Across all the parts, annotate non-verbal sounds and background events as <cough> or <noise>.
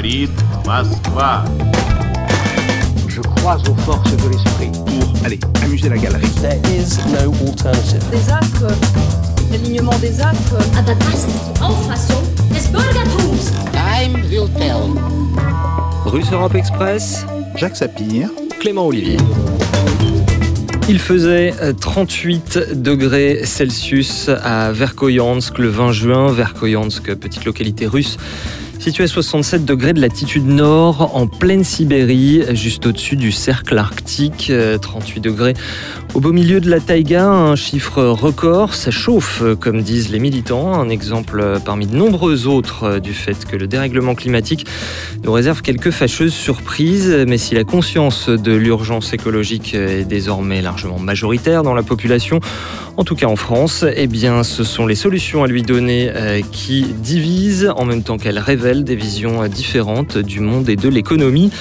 говорит Москва. Je crois aux forces de l'esprit. Pour, allez, amuser la galerie. There is no alternative. Des astres, l'alignement des astres. Aber das ist die Auffassung des Bürgertums. Time will tell. Russe Europe Express, Jacques Sapir. Clément Olivier. Il faisait 38 degrés Celsius à Verkhoyansk le 20 juin. Verkhoyansk, petite localité russe située à 67 degrés de latitude nord, en pleine Sibérie, juste au-dessus du cercle arctique. 38 degrés au beau milieu de la taïga, un chiffre record. Ça chauffe, comme disent les militants. Un exemple parmi de nombreux autres du fait que le dérèglement climatique nous réserve quelques fâcheuses surprises. Mais si la conscience de l'urgence écologique est désormais largement majoritaire dans la population, en tout cas en France, eh bien, ce sont les solutions à lui donner qui divisent en même temps qu'elles révèlent des visions différentes du monde et de l'économie.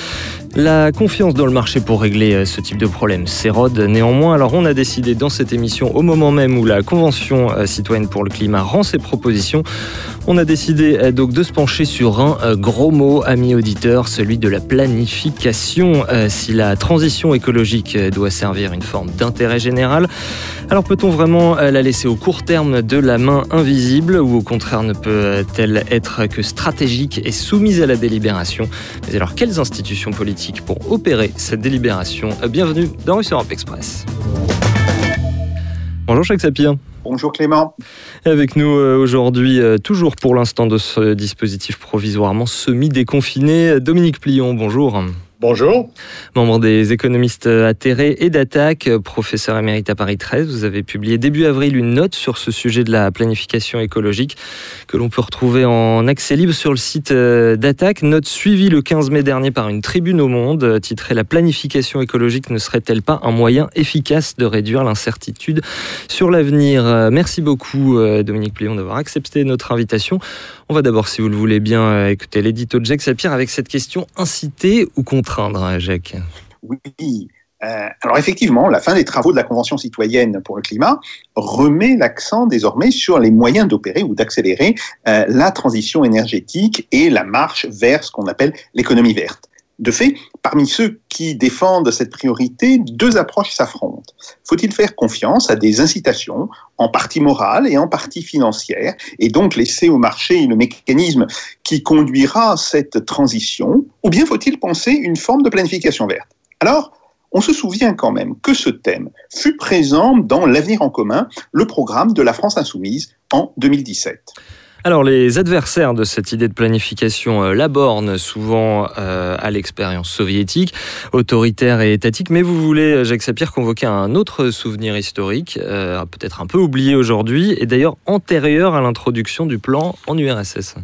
La confiance dans le marché pour régler ce type de problème s'érode néanmoins. Alors on a décidé dans cette émission, au moment même où la Convention citoyenne pour le climat rend ses propositions, on a décidé donc de se pencher sur un gros mot, ami auditeur, celui de la planification. Si la transition écologique doit servir une forme d'intérêt général, alors peut-on vraiment la laisser au court terme de la main invisible ou au contraire ne peut-elle être que stratégique et soumise à la délibération? Mais alors quelles institutions politiques pour opérer cette délibération? Bienvenue dans Russe Europe Express. Bonjour Jacques Sapir. Bonjour Clément. Avec nous aujourd'hui, toujours pour l'instant de ce dispositif provisoirement semi-déconfiné, Dominique Plion, bonjour. Bonjour. Membre des économistes atterrés et d'attaque, professeur émérite à Paris 13, vous avez publié début avril une note sur ce sujet de la planification écologique que l'on peut retrouver en accès libre sur le site d'attaque. Note suivie le 15 mai dernier par une tribune au Monde titrée La planification écologique ne serait-elle pas un moyen efficace de réduire l'incertitude sur l'avenir? Merci beaucoup Dominique Plion d'avoir accepté notre invitation. On va d'abord, si vous le voulez bien, écouter l'édito de Jacques Sapir avec cette question inciter ou contraindre, Jacques? Oui. Euh, alors effectivement, la fin des travaux de la Convention citoyenne pour le climat remet l'accent désormais sur les moyens d'opérer ou d'accélérer euh, la transition énergétique et la marche vers ce qu'on appelle l'économie verte. De fait, parmi ceux qui défendent cette priorité, deux approches s'affrontent. Faut-il faire confiance à des incitations, en partie morales et en partie financières, et donc laisser au marché le mécanisme qui conduira cette transition, ou bien faut-il penser une forme de planification verte? Alors, on se souvient quand même que ce thème fut présent dans L'avenir en commun, le programme de la France insoumise en 2017. Alors les adversaires de cette idée de planification euh, l'abornent souvent euh, à l'expérience soviétique, autoritaire et étatique, mais vous voulez, Jacques Sapir, convoquer un autre souvenir historique, euh, peut-être un peu oublié aujourd'hui, et d'ailleurs antérieur à l'introduction du plan en URSS.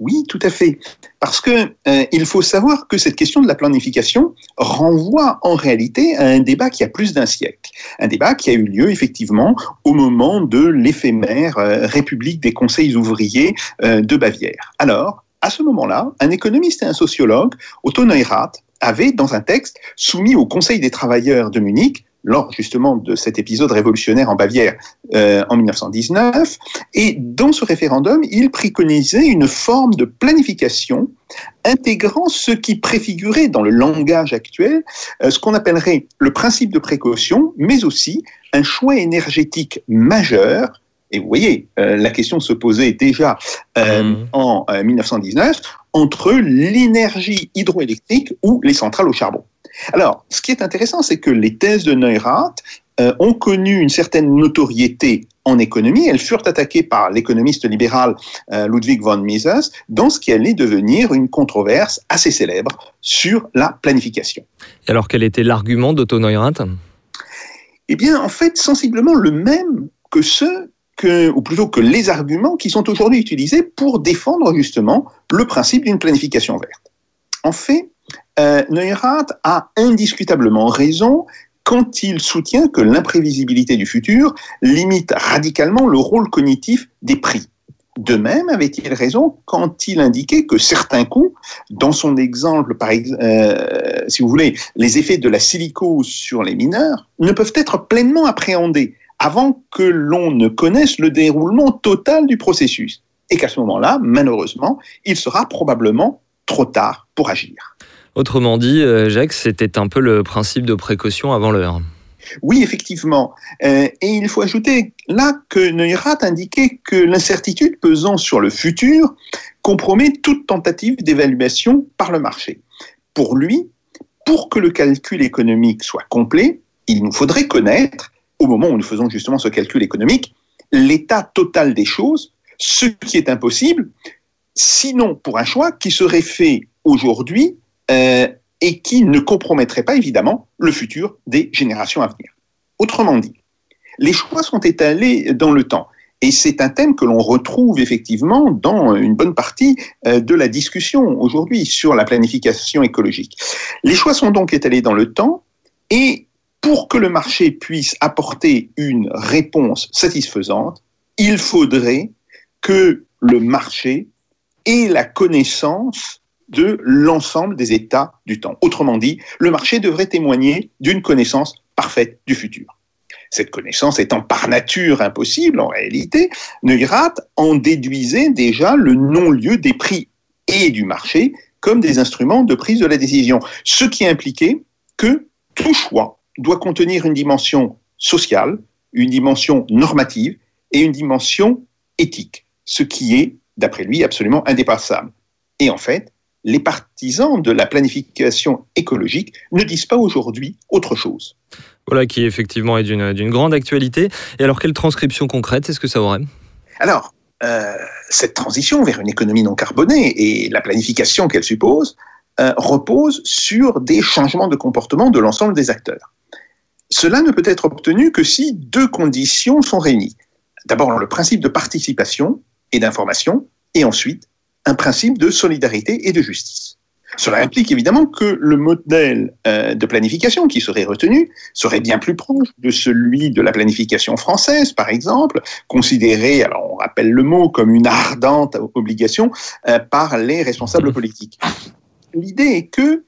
Oui, tout à fait. Parce que euh, il faut savoir que cette question de la planification renvoie en réalité à un débat qui a plus d'un siècle. Un débat qui a eu lieu effectivement au moment de l'éphémère euh, République des conseils ouvriers euh, de Bavière. Alors, à ce moment-là, un économiste et un sociologue, Otto Neurath, avait, dans un texte soumis au Conseil des travailleurs de Munich, lors justement de cet épisode révolutionnaire en Bavière euh, en 1919. Et dans ce référendum, il préconisait une forme de planification intégrant ce qui préfigurait dans le langage actuel euh, ce qu'on appellerait le principe de précaution, mais aussi un choix énergétique majeur et vous voyez, euh, la question se posait déjà euh, mmh. en euh, 1919 entre l'énergie hydroélectrique ou les centrales au charbon. Alors, ce qui est intéressant, c'est que les thèses de Neurath euh, ont connu une certaine notoriété en économie. Elles furent attaquées par l'économiste libéral euh, Ludwig von Mises dans ce qui allait devenir une controverse assez célèbre sur la planification. Et alors, quel était l'argument d'Otto Neurath Eh bien, en fait, sensiblement le même que ceux que, ou plutôt que les arguments qui sont aujourd'hui utilisés pour défendre justement le principe d'une planification verte. En fait, euh, Neurath a indiscutablement raison quand il soutient que l'imprévisibilité du futur limite radicalement le rôle cognitif des prix. De même, avait-il raison quand il indiquait que certains coûts, dans son exemple, par exemple, euh, si vous voulez, les effets de la silicose sur les mineurs, ne peuvent être pleinement appréhendés avant que l'on ne connaisse le déroulement total du processus. Et qu'à ce moment-là, malheureusement, il sera probablement trop tard pour agir. Autrement dit, Jacques, c'était un peu le principe de précaution avant l'heure. Oui, effectivement. Euh, et il faut ajouter là que Neurath indiquait que l'incertitude pesant sur le futur compromet toute tentative d'évaluation par le marché. Pour lui, pour que le calcul économique soit complet, il nous faudrait connaître, au moment où nous faisons justement ce calcul économique, l'état total des choses, ce qui est impossible, sinon pour un choix qui serait fait aujourd'hui euh, et qui ne compromettrait pas évidemment le futur des générations à venir. Autrement dit, les choix sont étalés dans le temps. Et c'est un thème que l'on retrouve effectivement dans une bonne partie euh, de la discussion aujourd'hui sur la planification écologique. Les choix sont donc étalés dans le temps et pour que le marché puisse apporter une réponse satisfaisante, il faudrait que le marché ait la connaissance de l'ensemble des états du temps. Autrement dit, le marché devrait témoigner d'une connaissance parfaite du futur. Cette connaissance étant par nature impossible, en réalité, Neurath en déduisait déjà le non-lieu des prix et du marché comme des instruments de prise de la décision, ce qui impliquait que tout choix doit contenir une dimension sociale, une dimension normative et une dimension éthique, ce qui est, d'après lui, absolument indépassable. Et en fait, les partisans de la planification écologique ne disent pas aujourd'hui autre chose. Voilà, qui effectivement est d'une grande actualité. Et alors, quelle transcription concrète est-ce que ça aurait? Alors, euh, cette transition vers une économie non carbonée et la planification qu'elle suppose euh, repose sur des changements de comportement de l'ensemble des acteurs. Cela ne peut être obtenu que si deux conditions sont réunies. D'abord, le principe de participation et d'information, et ensuite un principe de solidarité et de justice. Cela implique évidemment que le modèle euh, de planification qui serait retenu serait bien plus proche de celui de la planification française, par exemple, considéré, alors on rappelle le mot, comme une ardente obligation euh, par les responsables politiques. L'idée est que,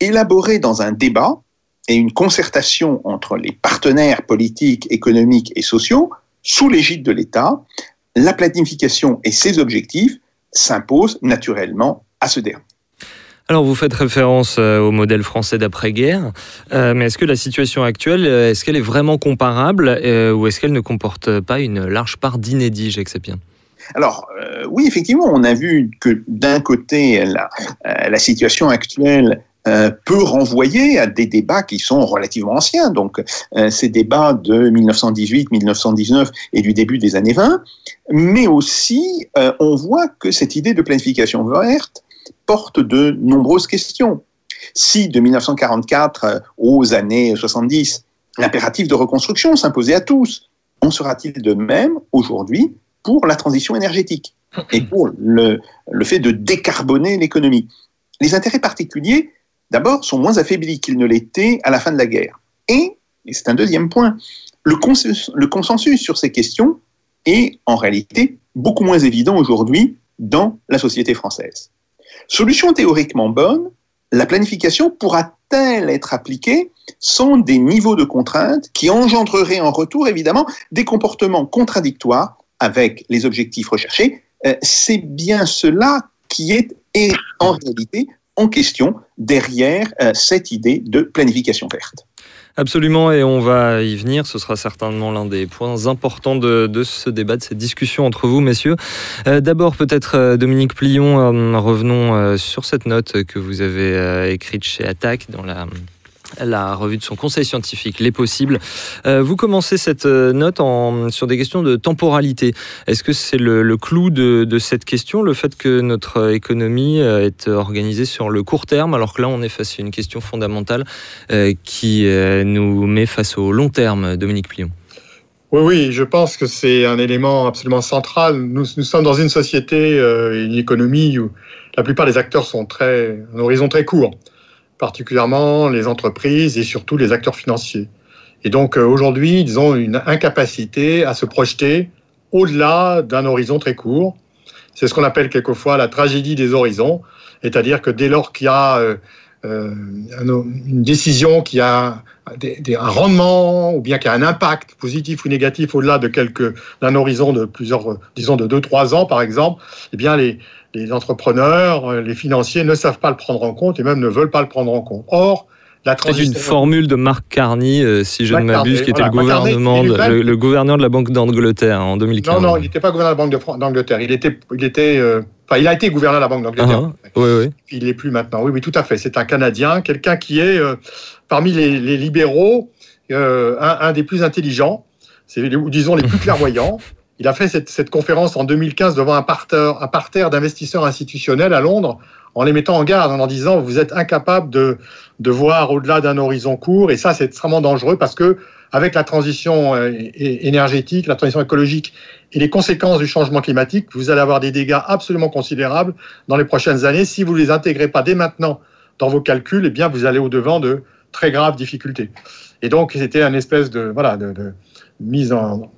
élaborer dans un débat et une concertation entre les partenaires politiques, économiques et sociaux, sous l'égide de l'État, la planification et ses objectifs s'impose naturellement à ce dernier. Alors vous faites référence euh, au modèle français d'après-guerre, euh, mais est-ce que la situation actuelle, euh, est-ce qu'elle est vraiment comparable ou est-ce qu'elle ne comporte pas une large part d'inédit, Jacques Sapien alors oui, effectivement, on a vu que d'un côté, la, la, situation actuelle peut renvoyer à des débats qui sont relativement anciens, donc ces débats de 1918, 1919 et du début des années 20, mais aussi on voit que cette idée de planification verte porte de nombreuses questions. Si de 1944 euh, aux années 70, l'impératif de reconstruction s'imposait à tous, en sera-t-il de même aujourd'hui pour la transition énergétique et pour le fait de décarboner l'économie? Les intérêts particuliers, d'abord, sont moins affaiblis qu'ils ne l'étaient à la fin de la guerre. Et, et c'est un deuxième point, le consensus, sur ces questions est en réalité beaucoup moins évident aujourd'hui dans la société française. Solution théoriquement bonne, la planification pourra-t-elle être appliquée sans des niveaux de contraintes qui engendreraient en retour évidemment des comportements contradictoires avec les objectifs recherchés? Euh, C'est bien cela qui est en réalité en question derrière euh, cette idée de planification verte. Absolument, et on va y venir. Ce sera certainement l'un des points importants de, ce débat, de cette discussion entre vous, messieurs. Euh, d'abord, peut-être euh, Dominique Plion, euh, revenons sur cette note que vous avez écrite chez Attaque dans la la revue de son conseil scientifique, Les Possibles. Euh, vous commencez cette euh, note sur des questions de temporalité. Est-ce que c'est le, clou de, de, cette question, le fait que notre économie euh, est organisée sur le court terme, alors que là on est face à une question fondamentale qui nous met face au long terme, Dominique Plion oui, oui, je pense que c'est un élément absolument central. Nous, nous sommes dans une société, une économie où la plupart des acteurs sont très, un horizon très court particulièrement les entreprises et surtout les acteurs financiers. Et donc euh, aujourd'hui, ils ont une incapacité à se projeter au-delà d'un horizon très court. C'est ce qu'on appelle quelquefois la tragédie des horizons, c'est-à-dire que dès lors qu'il y a euh, euh, une décision qui a un rendement ou bien qui a un impact positif ou négatif au-delà de quelques d'un horizon de plusieurs, disons de 2-3 ans par exemple, eh bien les, les entrepreneurs, les financiers ne savent pas le prendre en compte et même ne veulent pas le prendre en compte. Or, c'est une formule de Mark Carney, euh, si je ne m'abuse, qui était le, gouvernement le, gouverneur de la Banque d'Angleterre en 2015. Non, non, il n'était pas gouverneur de la Banque d'Angleterre. Il était, il était, euh, enfin, il a été gouverneur de la Banque d'Angleterre. Uh oui, oui. Il n'est plus maintenant. Oui, oui, tout à fait. C'est un Canadien, quelqu'un qui est euh, parmi les, les libéraux un, un, des plus intelligents, c'est disons les plus <laughs> clairvoyants. Il a fait cette, cette, conférence en 2015 devant un parterre, un parterre d'investisseurs institutionnels à Londres en les mettant en garde, en leur disant vous êtes incapable de, de voir au-delà d'un horizon court. Et ça, c'est extrêmement dangereux parce que avec la transition euh, énergétique, la transition écologique et les conséquences du changement climatique, vous allez avoir des dégâts absolument considérables dans les prochaines années. Si vous ne les intégrez pas dès maintenant dans vos calculs, eh bien, vous allez au-devant de très graves difficultés. Et donc, c'était un espèce de, voilà, de, de mise en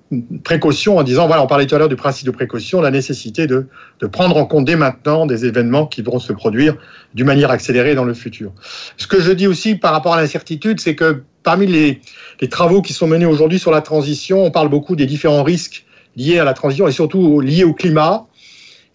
précaution en disant, voilà, on parlait tout à l'heure du principe de précaution, la nécessité de, de, prendre en compte dès maintenant des événements qui vont se produire d'une manière accélérée dans le futur. Ce que je dis aussi par rapport à l'incertitude, c'est que parmi les, les, travaux qui sont menés aujourd'hui sur la transition, on parle beaucoup des différents risques liés à la transition et surtout liés au climat.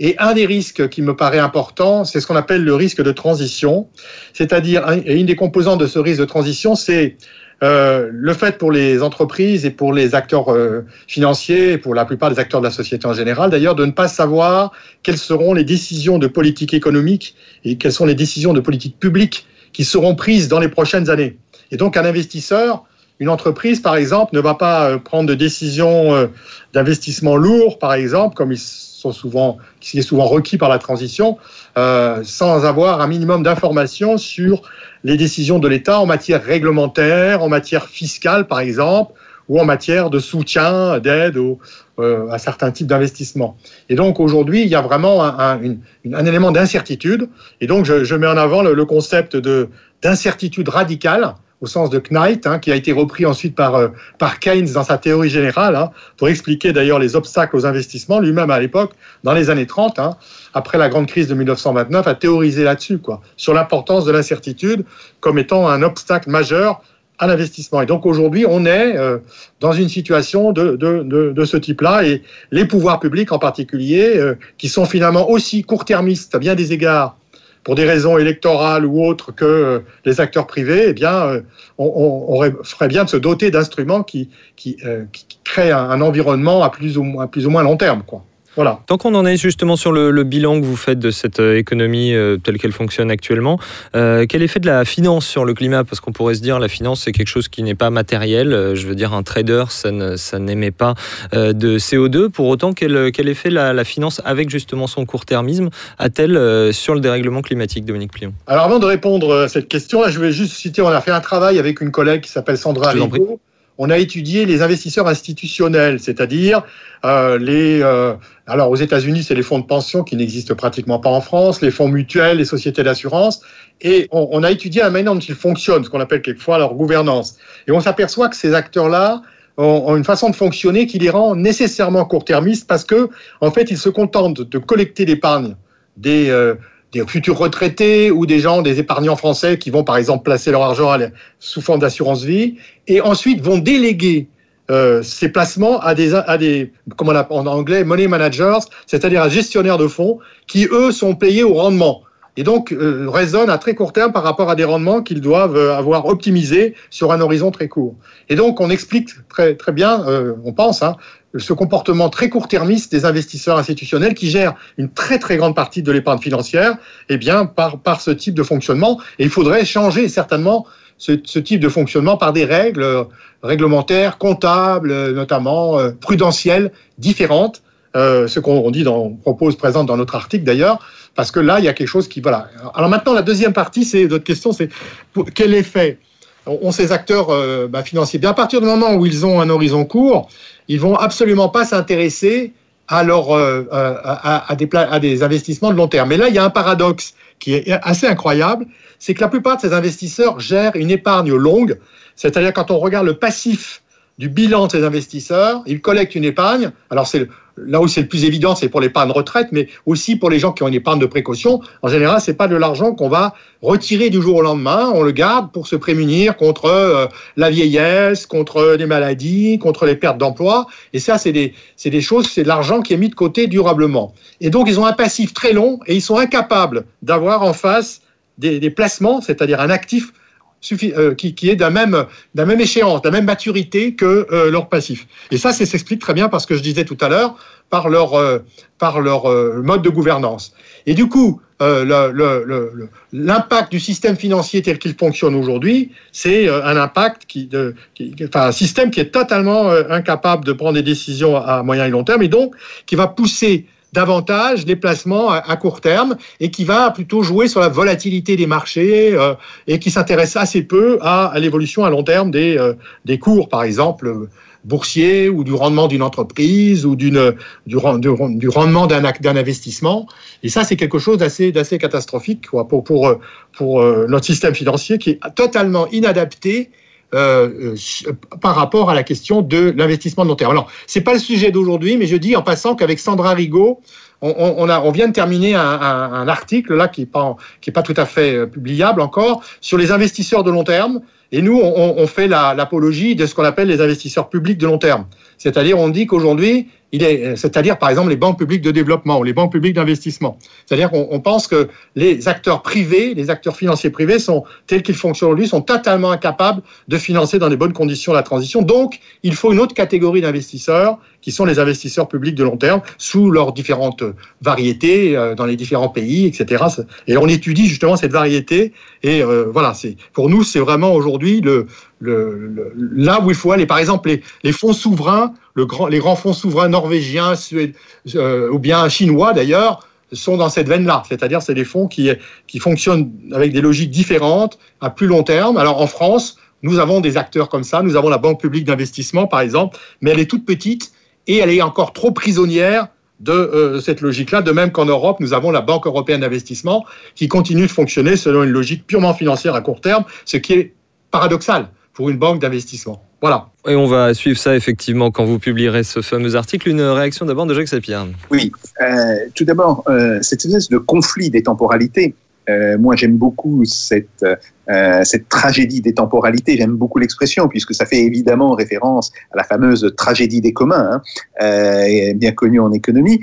Et un des risques qui me paraît important, c'est ce qu'on appelle le risque de transition. C'est-à-dire, une des composantes de ce risque de transition, c'est euh, le fait pour les entreprises et pour les acteurs euh, financiers, et pour la plupart des acteurs de la société en général d'ailleurs, de ne pas savoir quelles seront les décisions de politique économique et quelles sont les décisions de politique publique qui seront prises dans les prochaines années. Et donc un investisseur, une entreprise par exemple, ne va pas euh, prendre de décisions d'investissement lourd par exemple, comme ils sont souvent, qui est souvent requis par la transition, euh, sans avoir un minimum d'informations sur les décisions de l'État en matière réglementaire, en matière fiscale par exemple, ou en matière de soutien, d'aide euh, à certains types d'investissements. Et donc aujourd'hui, il y a vraiment un, élément d'incertitude. Et donc je, je, mets en avant le, le concept d'incertitude radicale au sens de Knight, hein, qui a été repris ensuite par, euh, Keynes dans sa théorie générale, hein, pour expliquer d'ailleurs les obstacles aux investissements. Lui-même, à l'époque, dans les années 30, hein, après la grande crise de 1929, a théorisé là-dessus, quoi, sur l'importance de l'incertitude comme étant un obstacle majeur à l'investissement. Et donc aujourd'hui, on est euh, dans une situation de, de, de, de ce type-là, et les pouvoirs publics en particulier, euh, qui sont finalement aussi court-termistes à bien des égards pour des raisons électorales ou autres que euh, les acteurs privés, eh bien, euh, on, ferait bien de se doter d'instruments qui, euh, créent un, un, environnement à plus ou, à plus ou moins long terme. Quoi. Voilà. Tant qu'on en est justement sur le, le, bilan que vous faites de cette euh, économie euh, telle qu'elle fonctionne actuellement, euh, quel effet de la finance sur le climat? Parce qu'on pourrait se dire la finance c'est quelque chose qui n'est pas matériel. Je veux dire un trader ça, n'émet pas euh, de CO2. Pour autant, quel, quel effet la, la, finance avec justement son court-termisme a-t-elle sur le dérèglement climatique, Dominique Plion Alors avant de répondre à cette question, là, je vais juste citer, on a fait un travail avec une collègue qui s'appelle Sandra Rico on a étudié les investisseurs institutionnels, c'est-à-dire euh, les. Euh, alors aux États-Unis, c'est les fonds de pension qui n'existent pratiquement pas en France, les fonds mutuels, les sociétés d'assurance, et on, a étudié la manière dont ils fonctionnent, ce qu'on appelle quelquefois leur gouvernance. Et on s'aperçoit que ces acteurs-là ont, ont, une façon de fonctionner qui les rend nécessairement court-termistes parce que, en fait, ils se contentent de collecter l'épargne des euh, des futurs retraités ou des gens, des épargnants français qui vont par exemple placer leur argent sous forme d'assurance vie et ensuite vont déléguer euh, ces placements à des, à des, on appelle en anglais, money managers, c'est-à-dire à gestionnaires de fonds qui, eux, sont payés au rendement et donc euh, raisonnent à très court terme par rapport à des rendements qu'ils doivent euh, avoir optimisés sur un horizon très court. Et donc on explique très, très bien, euh, on pense, hein, ce comportement très court-termiste des investisseurs institutionnels qui gèrent une très très grande partie de l'épargne financière, eh bien par, ce type de fonctionnement. Et il faudrait changer certainement ce, type de fonctionnement par des règles euh, réglementaires, comptables, euh, notamment euh, prudentielles, différentes. Ce qu'on dit dans, on propose présente dans notre article d'ailleurs, parce que là il y a quelque chose qui voilà. Alors maintenant la deuxième partie, c'est votre question, c'est quel effet ont ces acteurs euh, bah, financiers Bien à partir du moment où ils ont un horizon court, ils vont absolument pas s'intéresser à, euh, des à, des investissements de long terme. Mais là, il y a un paradoxe qui est assez incroyable, c'est que la plupart de ces investisseurs gèrent une épargne longue, c'est-à-dire quand on regarde le passif du bilan de ces investisseurs, ils collectent une épargne. Alors c'est là où c'est le plus évident, c'est pour l'épargne retraite, mais aussi pour les gens qui ont une épargne de précaution. En général, c'est pas de l'argent qu'on va retirer du jour au lendemain. On le garde pour se prémunir contre euh, la vieillesse, contre les maladies, contre les pertes d'emploi. Et ça, c'est des, des choses, c'est de l'argent qui est mis de côté durablement. Et donc, ils ont un passif très long et ils sont incapables d'avoir en face des placements, c'est-à-dire un actif euh, qui, est d'un même, d'un même échéance, d'un même maturité que euh, leur passif. Et ça, ça s'explique très bien parce que je disais tout à l'heure, par leur, euh, par leur mode de gouvernance. Et du coup, l'impact du système financier tel qu'il fonctionne aujourd'hui, c'est un impact qui, de, enfin, un système qui est totalement incapable de prendre des décisions à moyen et long terme et donc qui va pousser davantage les placements à, court terme et qui va plutôt jouer sur la volatilité des marchés euh, et qui s'intéresse assez peu à, l'évolution à long terme des, euh, des cours, par exemple boursiers ou du rendement d'une entreprise ou d'une, du, du, rendement d'un, d'un investissement. Et ça, c'est quelque chose d'assez, d'assez catastrophique pour, pour, pour euh, notre système financier qui est totalement inadapté euh, euh, par rapport à la question de l'investissement de long terme. Alors, c'est pas le sujet d'aujourd'hui, mais je dis en passant qu'avec Sandra Rigaud, on, a, on, vient de terminer un, article là qui n'est pas, pas tout à fait euh, publiable encore sur les investisseurs de long terme. Et nous, on, fait l'apologie de ce qu'on appelle les investisseurs publics de long terme. C'est-à-dire, on dit qu'aujourd'hui, c'est-à-dire par exemple les banques publiques de développement ou les banques publiques d'investissement. C'est-à-dire qu'on pense que les acteurs privés, les acteurs financiers privés sont tels qu'ils fonctionnent aujourd'hui, sont totalement incapables de financer dans les bonnes conditions la transition. Donc, il faut une autre catégorie d'investisseurs qui sont les investisseurs publics de long terme sous leurs différentes variétés euh, dans les différents pays, etc. Et on étudie justement cette variété. Et euh, voilà, c'est pour nous, c'est vraiment aujourd'hui là où il faut aller. Par exemple, les fonds souverains les grands fonds souverains norvégiens, euh, ou bien chinois d'ailleurs, sont dans cette veine-là. C'est-à-dire, c'est des fonds qui, qui fonctionnent avec des logiques différentes, à plus long terme. Alors, en France, nous avons des acteurs comme ça. Nous avons la Banque publique d'investissement, par exemple, mais elle est toute petite et elle est encore trop prisonnière de euh, cette logique-là. De même qu'en Europe, nous avons la Banque européenne d'investissement qui continue de fonctionner selon une logique purement financière à court terme, ce qui est paradoxal pour une banque d'investissement. Voilà. Et on va suivre ça effectivement quand vous publierez ce fameux article. Une réaction d'abord de Jacques Sapir. Oui, euh, tout d'abord, euh, cette espèce de conflit des temporalités. Euh, moi, j'aime beaucoup cette, cette tragédie des temporalités. J'aime beaucoup l'expression puisque ça fait évidemment référence à la fameuse tragédie des communs, hein, bien connue en économie.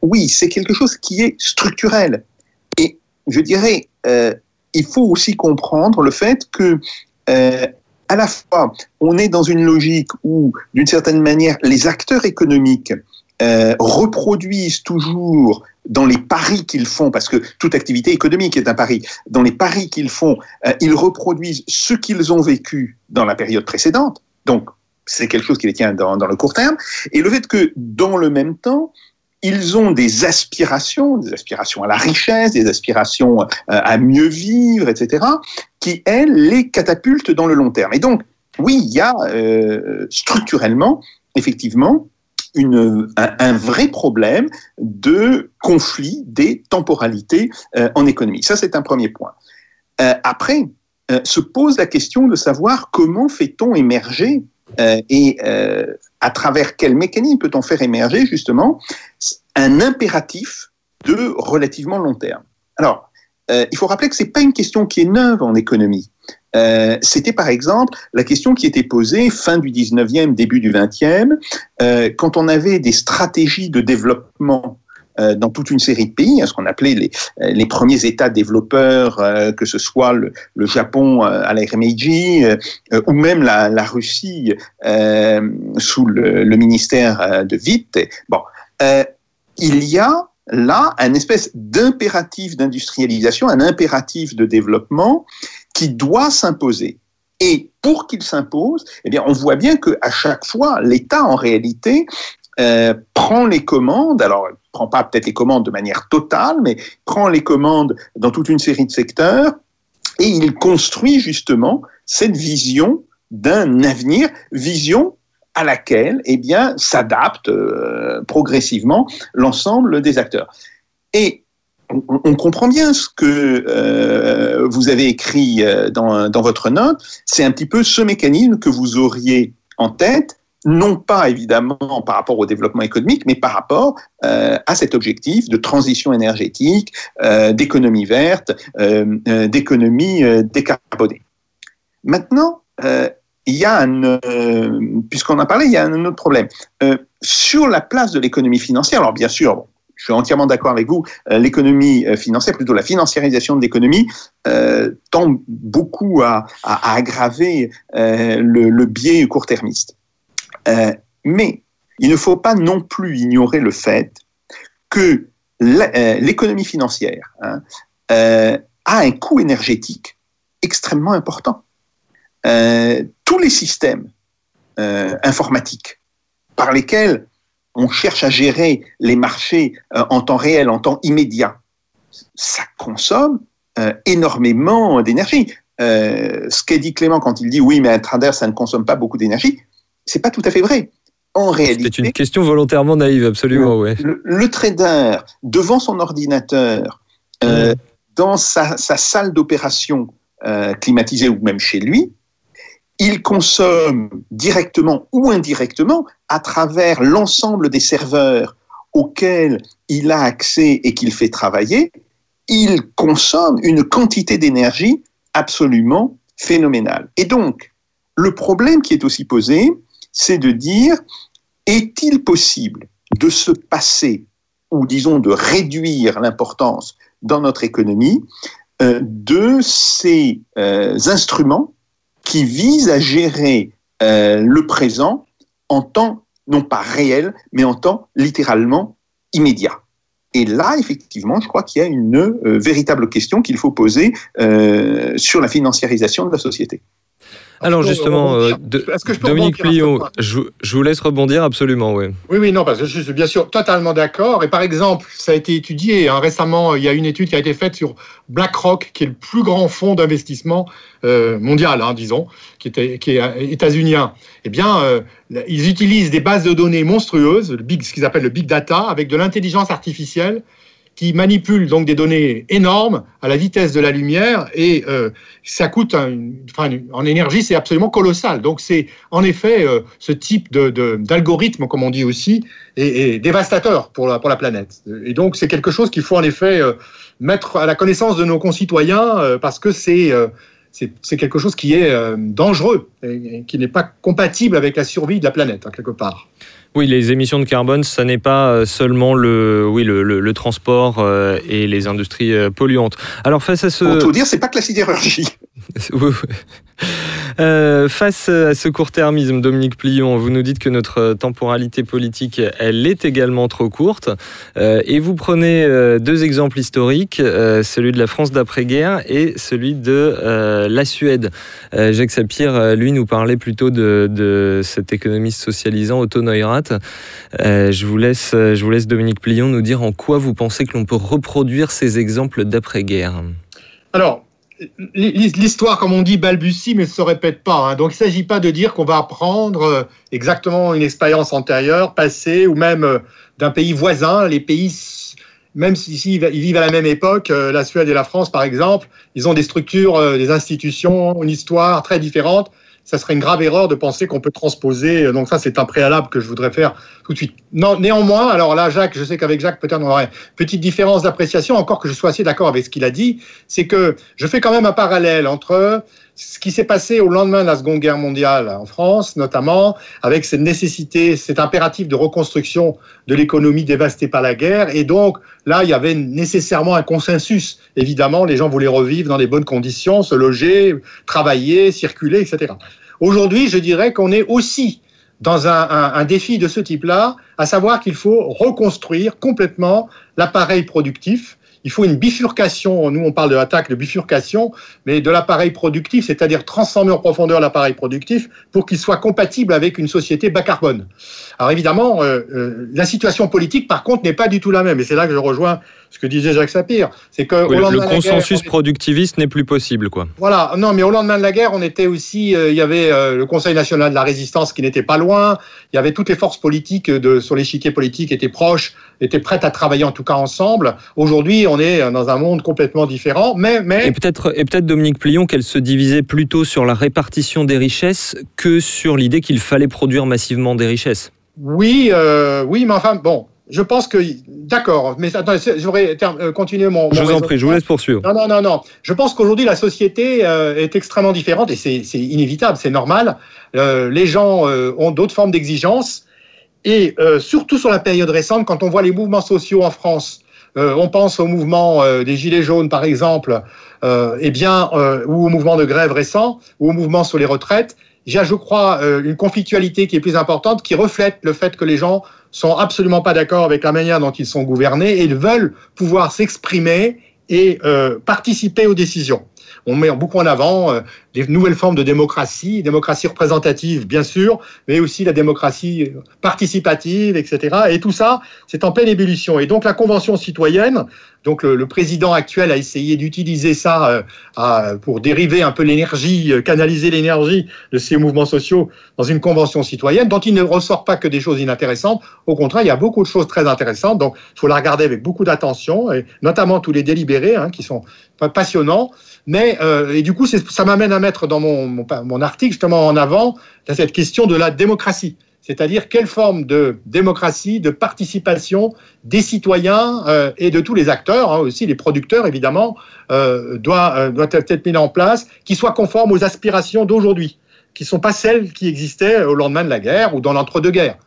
oui, c'est quelque chose qui est structurel. Et je dirais, il faut aussi comprendre le fait que à la fois, on est dans une logique où, d'une certaine manière, les acteurs économiques euh, reproduisent toujours dans les paris qu'ils font, parce que toute activité économique est un pari, dans les paris qu'ils font, euh, ils reproduisent ce qu'ils ont vécu dans la période précédente. Donc, c'est quelque chose qui les tient dans, le court terme. Et le fait que, dans le même temps, ils ont des aspirations, des aspirations à la richesse, des aspirations euh, à mieux vivre, etc., qui, elles, les catapultent dans le long terme. Et donc, oui, il y a euh, structurellement, effectivement, un, vrai problème de conflit des temporalités euh, en économie. Ça, c'est un premier point. après, se pose la question de savoir comment fait-on émerger et à travers quel mécanisme peut-on faire émerger justement un impératif de relativement long terme? Alors, euh, il faut rappeler que ce n'est pas une question qui est neuve en économie. Euh, c'était par exemple la question qui était posée fin du 19e, début du 20e, euh, quand on avait des stratégies de développement euh, dans toute une série de pays, hein, ce qu'on appelait les, les, premiers États développeurs, euh, que ce soit le, Japon euh, à l'ère Meiji ou même la, Russie sous le, le, ministère de Witt. Bon, il y a là un espèce d'impératif d'industrialisation, un impératif de développement qui doit s'imposer. Et pour qu'il s'impose, eh bien, on voit bien que à chaque fois, l'État, en réalité, euh, prend les commandes, alors prend pas peut-être les commandes de manière totale, mais prend les commandes dans toute une série de secteurs et il construit justement cette vision d'un avenir, vision à laquelle eh bien s'adapte euh, progressivement l'ensemble des acteurs. Et on, comprend bien ce que euh, vous avez écrit dans, dans votre note, c'est un petit peu ce mécanisme que vous auriez en tête, non pas évidemment par rapport au développement économique, mais par rapport euh, à cet objectif de transition énergétique, euh, d'économie verte, euh, euh d'économie euh, décarbonée. Maintenant, euh, il y a un, puisqu'on a parlé, il y a un autre problème. sur la place de l'économie financière, alors bien sûr, bon, je suis entièrement d'accord avec vous, l'économie financière, plutôt la financiarisation de l'économie, tend beaucoup à, à, à aggraver le, le biais court-termiste. Euh, mais il ne faut pas non plus ignorer le fait que euh, l'économie financière hein, euh, a un coût énergétique extrêmement important. Tous les systèmes informatiques par lesquels on cherche à gérer les marchés en temps réel, en temps immédiat, ça consomme énormément d'énergie. ce qu'a dit Clément quand il dit oui, mais un trader, ça ne consomme pas beaucoup d'énergie, c'est pas tout à fait vrai. En réalité, c'est une question volontairement naïve, absolument. Le, ouais. le, le trader devant son ordinateur, euh, dans sa, sa salle d'opération euh, climatisée ou même chez lui, il consomme directement ou indirectement à travers l'ensemble des serveurs auxquels il a accès et qu'il fait travailler, il consomme une quantité d'énergie absolument phénoménale. Et donc, le problème qui est aussi posé, c'est de dire, est-il possible de se passer, ou disons de réduire l'importance dans notre économie, euh, de ces euh, instruments qui visent à gérer euh, le présent en temps, non pas réel, mais en temps littéralement immédiat? Et là, effectivement, je crois qu'il y a une véritable question qu'il faut poser sur la financiarisation de la société. Alors justement, euh, de, Dominique Plion, je, je, vous laisse rebondir absolument, oui. Oui, oui, non, parce que je suis bien sûr totalement d'accord. Et par exemple, ça a été étudié hein, récemment, il y a une étude qui a été faite sur BlackRock, qui est le plus grand fonds d'investissement euh, mondial, hein, disons, qui, était, qui est états-unien. Eh bien, euh, ils utilisent des bases de données monstrueuses, le big, ce qu'ils appellent le big data, avec de l'intelligence artificielle qui manipule donc des données énormes à la vitesse de la lumière et euh, ça coûte en énergie c'est absolument colossal. Donc c'est en effet euh, ce type de, d'algorithme comme on dit aussi est, dévastateur pour la, pour la planète. Et donc c'est quelque chose qu'il faut en effet euh, mettre à la connaissance de nos concitoyens parce que c'est c'est quelque chose qui est euh, dangereux et, qui n'est pas compatible avec la survie de la planète, hein, quelque part. Oui, les émissions de carbone, ça n'est pas seulement le, oui, le, le, le transport euh, et les industries euh, polluantes. Alors face à ce... Pour tout dire, c'est pas que la sidérurgie. <laughs> Euh, face à ce court-termisme, Dominique Plion, vous nous dites que notre temporalité politique, elle est également trop courte. Euh, et vous prenez euh, deux exemples historiques, celui de la France d'après-guerre et celui de la Suède. Jacques Sapir, lui, nous parlait plutôt de, de cet économiste socialisant Otto Neurath. je, vous laisse, je vous laisse, Dominique Plion, nous dire en quoi vous pensez que l'on peut reproduire ces exemples d'après-guerre. Alors, l'histoire, comme on dit, balbutie, mais ne se répète pas. Hein. Donc, il ne s'agit pas de dire qu'on va apprendre euh, exactement une expérience antérieure, passée, ou même euh, d'un pays voisin. Les pays, même s'ils ils vivent à la même époque, euh, la Suède et la France, par exemple, ils ont des structures, des institutions, une histoire très différente ça serait une grave erreur de penser qu'on peut transposer. Donc ça, c'est un préalable que je voudrais faire tout de suite. Non, néanmoins, alors là, Jacques, je sais qu'avec Jacques, peut-être on aurait une petite différence d'appréciation, encore que je sois assez d'accord avec ce qu'il a dit, c'est que je fais quand même un parallèle entre ce qui s'est passé au lendemain de la Seconde Guerre mondiale en France, notamment, avec cette nécessité, cet impératif de reconstruction de l'économie dévastée par la guerre. Et donc, là, il y avait nécessairement un consensus. Évidemment, les gens voulaient revivre dans les bonnes conditions, se loger, travailler, circuler, etc. Aujourd'hui, je dirais qu'on est aussi dans un, un, un, défi de ce type-là, à savoir qu'il faut reconstruire complètement l'appareil productif, il faut une bifurcation, nous on parle de l'attaque de bifurcation, mais de l'appareil productif, c'est-à-dire transformer en profondeur l'appareil productif pour qu'il soit compatible avec une société bas carbone. Alors évidemment, euh, euh, la situation politique, par contre, n'est pas du tout la même, et c'est là que je rejoins ce que disait Jacques Sapir. C'est que Oui, le, guerre, consensus productiviste n'est plus possible, quoi. Voilà, non, mais au lendemain de la guerre, on était aussi, euh, il y avait euh, le Conseil national de la résistance qui n'était pas loin, il y avait toutes les forces politiques de, sur l'échiquier politique étaient proches, étaient prêtes à travailler en tout cas ensemble. Aujourd'hui, on est dans un monde complètement différent, mais, mais Et peut-être, et peut-être Dominique Plion, qu'elle se divisait plutôt sur la répartition des richesses que sur l'idée qu'il fallait produire massivement des richesses. oui, euh, oui, mais enfin, bon, je pense que, d'accord, mais attendez, je ter- euh, continuer mon. Je mon vous en prie, je vous laisse poursuivre. Non, non, non, non. Je pense qu'aujourd'hui, la société euh, est extrêmement différente et c'est inévitable, c'est normal. Euh, les gens euh, ont d'autres formes d'exigence et surtout sur la période récente, quand on voit les mouvements sociaux en France, on pense au mouvement des Gilets jaunes, par exemple, eh bien, ou au mouvement de grève récent, ou au mouvement sur les retraites. Il y a, je crois, euh, une conflictualité qui est plus importante, qui reflète le fait que les gens sont absolument pas d'accord avec la manière dont ils sont gouvernés et ils veulent pouvoir s'exprimer et euh, participer aux décisions. On met beaucoup en avant euh, des nouvelles formes de démocratie, démocratie représentative bien sûr, mais aussi la démocratie participative, etc. Et tout ça, c'est en pleine ébullition. Et donc la Convention citoyenne, donc le, président actuel a essayé d'utiliser ça euh, pour dériver un peu l'énergie, euh, canaliser l'énergie de ces mouvements sociaux dans une Convention citoyenne dont il ne ressort pas que des choses inintéressantes. Au contraire, il y a beaucoup de choses très intéressantes. Donc il faut la regarder avec beaucoup d'attention, et notamment tous les délibérés hein, qui sont passionnants. Mais euh, et du coup, ça m'amène à mettre dans mon, mon, mon article justement en avant cette question de la démocratie. C'est-à-dire quelle forme de démocratie, de participation des citoyens euh, et de tous les acteurs, hein, aussi les producteurs évidemment, euh, doit, euh, doit être mise en place, qui soit conforme aux aspirations d'aujourd'hui, qui ne sont pas celles qui existaient au lendemain de la guerre ou dans l'entre-deux-guerres.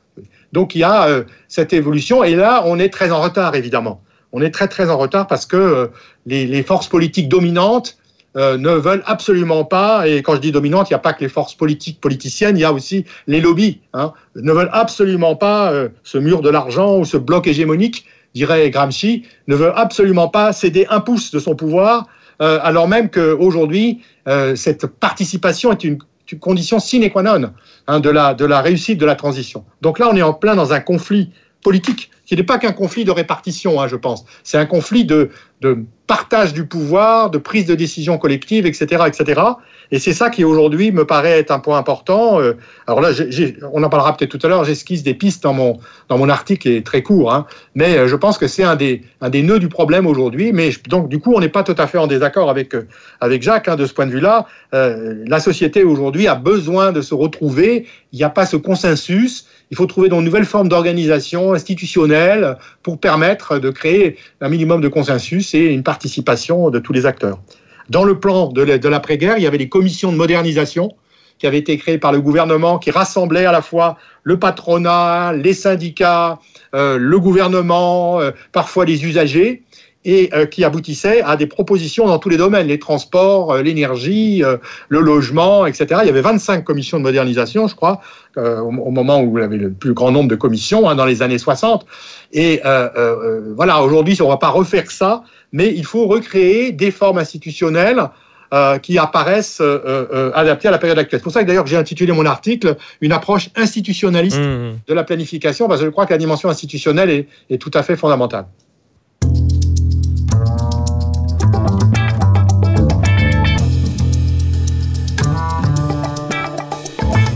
Donc il y a cette évolution et là on est très en retard évidemment. On est très très en retard parce que les forces politiques dominantes euh, ne veulent absolument pas, et quand je dis dominantes, il n'y a pas que les forces politiques politiciennes, il y a aussi les lobbies, hein, ne veulent absolument pas euh, ce mur de l'argent ou ce bloc hégémonique, dirait Gramsci, ne veut absolument pas céder un pouce de son pouvoir, euh, alors même qu'aujourd'hui, cette participation est une, une condition sine qua non hein, de, la, de la réussite de la transition. Donc là, on est en plein dans un conflit politique qui n'est pas qu'un conflit de répartition, hein, je pense. C'est un conflit de, partage du pouvoir, de prise de décision collective, etc., etc. Et c'est ça qui aujourd'hui me paraît être un point important. Euh, alors là, on en parlera peut-être tout à l'heure. J'esquisse des pistes dans mon dans mon article qui est très court, hein, mais euh, je pense que c'est un des nœuds du problème aujourd'hui. Mais donc du coup, on n'est pas tout à fait en désaccord avec euh, avec Jacques hein, de ce point de vue-là. La société aujourd'hui a besoin de se retrouver. Il n'y a pas ce consensus. Il faut trouver de nouvelles formes d'organisation institutionnelle pour permettre de créer un minimum de consensus et une participation de tous les acteurs. Dans le plan de la- de l'après-guerre, il y avait les commissions de modernisation qui avaient été créées par le gouvernement, qui rassemblaient à la fois le patronat, les syndicats, euh, le gouvernement, euh, parfois les usagers, et euh, qui aboutissaient à des propositions dans tous les domaines, les transports, euh, l'énergie, euh, le logement, etc. Il y avait 25 commissions de modernisation, je crois, au, moment où il y avait le plus grand nombre de commissions, hein, dans les années 60. Et euh, euh, voilà, aujourd'hui, on ne va pas refaire ça, mais il faut recréer des formes institutionnelles euh, qui apparaissent adaptées à la période actuelle. C'est pour ça que d'ailleurs j'ai intitulé mon article une approche institutionnaliste Mmh. de la planification, parce que je crois que la dimension institutionnelle est, est tout à fait fondamentale.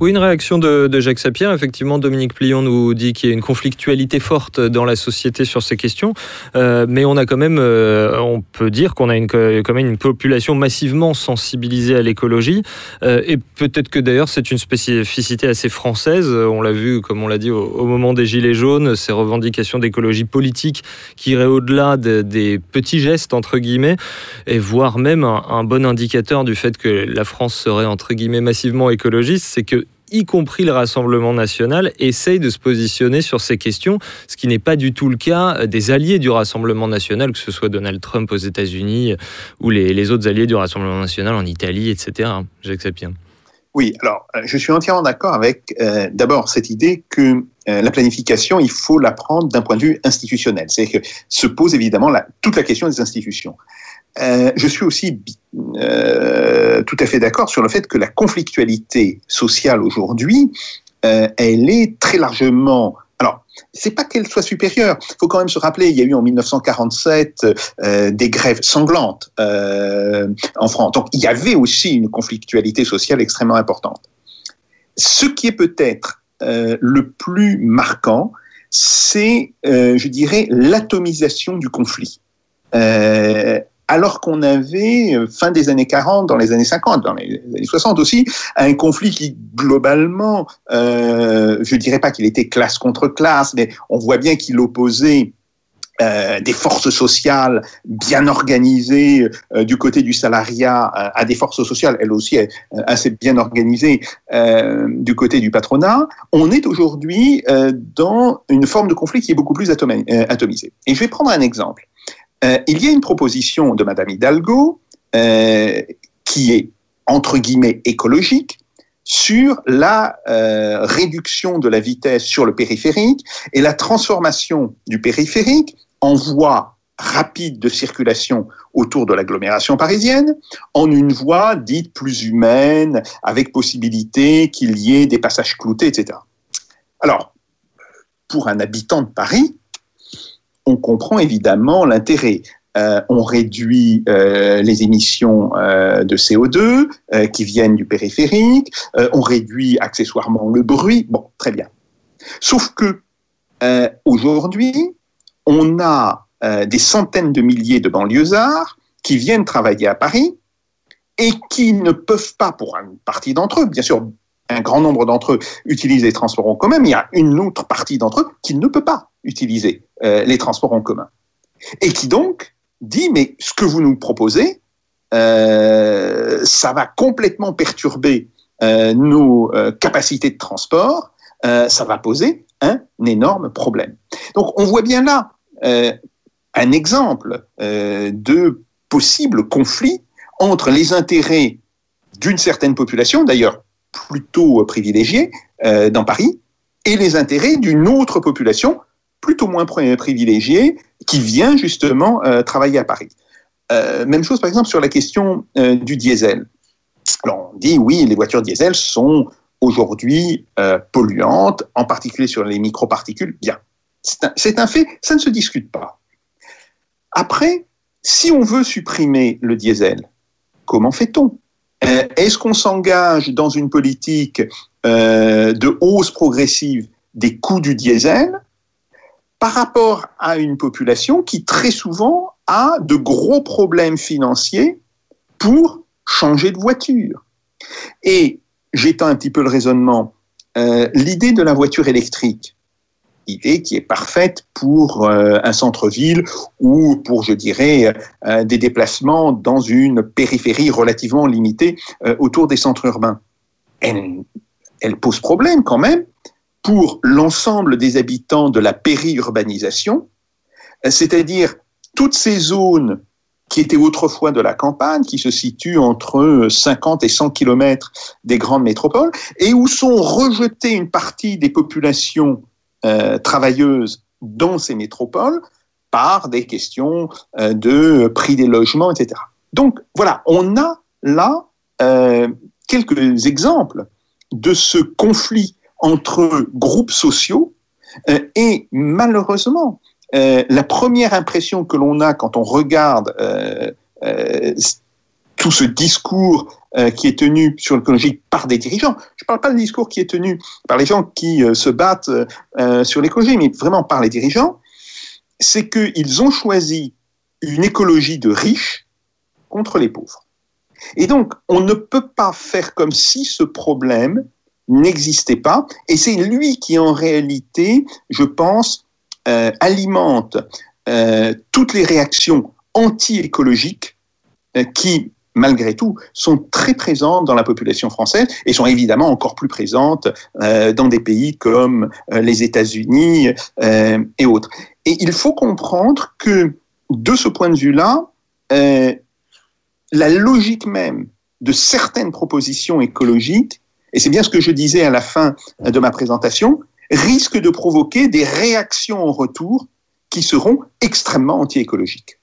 Oui, une réaction de, Jacques Sapir. Effectivement, Dominique Plion nous dit qu'il y a une conflictualité forte dans la société sur ces questions. Euh, mais on a quand même, euh, on peut dire qu'on a quand même une population massivement sensibilisée à l'écologie. Euh, et peut-être que d'ailleurs, c'est une spécificité assez française. On l'a vu, comme on l'a dit, au, moment des Gilets jaunes, ces revendications d'écologie politique qui iraient au-delà de, des petits gestes, entre guillemets, et voire même un, un bon indicateur du fait que la France serait, entre guillemets, massivement écologiste, c'est que y compris le Rassemblement national, essaye de se positionner sur ces questions, ce qui n'est pas du tout le cas des alliés du Rassemblement national, que ce soit Donald Trump aux États-Unis ou les, autres alliés du Rassemblement national en Italie, etc. J'accepte bien. Oui, alors je suis entièrement d'accord avec euh, d'abord cette idée que euh, la planification, il faut la prendre d'un point de vue institutionnel. C'est-à-dire que se pose évidemment toute la question des institutions. Euh, je suis aussi euh, tout à fait d'accord sur le fait que la conflictualité sociale aujourd'hui euh, elle est très largement alors, c'est pas qu'elle soit supérieure. Il faut quand même se rappeler, il y a eu en 1947 euh, des grèves sanglantes en France. Donc, il y avait aussi une conflictualité sociale extrêmement importante. Ce qui est peut-être le plus marquant, c'est, je dirais, l'atomisation du conflit. Alors qu'on avait, euh, fin des années 40, dans les années 50, dans les années 60 aussi, un conflit qui, globalement, euh, je dirais pas qu'il était classe contre classe, mais on voit bien qu'il opposait euh, des forces sociales bien organisées du côté du salariat à des forces sociales, elles aussi assez bien organisées du côté du patronat, on est aujourd'hui dans une forme de conflit qui est beaucoup plus atomisée. Et je vais prendre un exemple. Euh, il y a une proposition de Madame Hidalgo euh, qui est entre guillemets écologique sur la euh, réduction de la vitesse sur le périphérique et la transformation du périphérique en voie rapide de circulation autour de l'agglomération parisienne en une voie dite plus humaine, avec possibilité qu'il y ait des passages cloutés, etc. Alors, pour un habitant de Paris, on comprend évidemment l'intérêt. Euh, on réduit euh, les émissions euh, de CO2 euh, qui viennent du périphérique, on réduit accessoirement le bruit, bon, très bien. Sauf que aujourd'hui, on a des centaines de milliers de banlieusards qui viennent travailler à Paris et qui ne peuvent pas, pour une partie d'entre eux, bien sûr, un grand nombre d'entre eux utilisent les transports en commun, mais il y a une autre partie d'entre eux qui ne peut pas utiliser euh, les transports en commun. Et qui donc dit, mais ce que vous nous proposez, euh, ça va complètement perturber euh, nos capacités de transport, ça va poser un énorme problème. Donc on voit bien là un exemple de possible conflit entre les intérêts d'une certaine population, d'ailleurs plutôt privilégiée euh, dans Paris, et les intérêts d'une autre population plutôt moins pri- privilégiée qui vient justement euh, travailler à Paris. Euh, même chose par exemple sur la question du diesel. On dit oui, les voitures diesel sont aujourd'hui polluantes, en particulier sur les microparticules. Bien, c'est un, fait, ça ne se discute pas. Après, si on veut supprimer le diesel, comment fait-on? Est-ce qu'on s'engage dans une politique euh, de hausse progressive des coûts du diesel par rapport à une population qui très souvent a de gros problèmes financiers pour changer de voiture? Et j'étends un petit peu le raisonnement, euh, l'idée de la voiture électrique, idée qui est parfaite pour euh, un centre-ville ou pour, je dirais, euh, des déplacements dans une périphérie relativement limitée euh, autour des centres urbains. Elle, elle pose problème quand même pour l'ensemble des habitants de la périurbanisation, c'est-à-dire toutes ces zones qui étaient autrefois de la campagne, qui se situent entre 50 et 100 kilomètres des grandes métropoles, et où sont rejetées une partie des populations euh, travailleuses dans ces métropoles par des questions euh, de prix des logements, etc. Donc voilà, on a là euh, quelques exemples de ce conflit entre groupes sociaux et malheureusement, la première impression que l'on a quand on regarde tout ce discours qui est tenu sur l'écologie par des dirigeants, parle pas du discours qui est tenu par les gens qui euh, se battent euh, sur l'écologie, mais vraiment par les dirigeants, c'est qu'ils ont choisi une écologie de riches contre les pauvres. Et donc, on ne peut pas faire comme si ce problème n'existait pas, et c'est lui qui, en réalité, je pense, euh, alimente euh, toutes les réactions anti-écologiques euh, qui, malgré tout, sont très présentes dans la population française et sont évidemment encore plus présentes euh, dans des pays comme euh, les États-Unis euh, et autres. Et il faut comprendre que, de ce point de vue-là, la logique même de certaines propositions écologiques, et c'est bien ce que je disais à la fin de ma présentation, risque de provoquer des réactions en retour qui seront extrêmement anti-écologiques.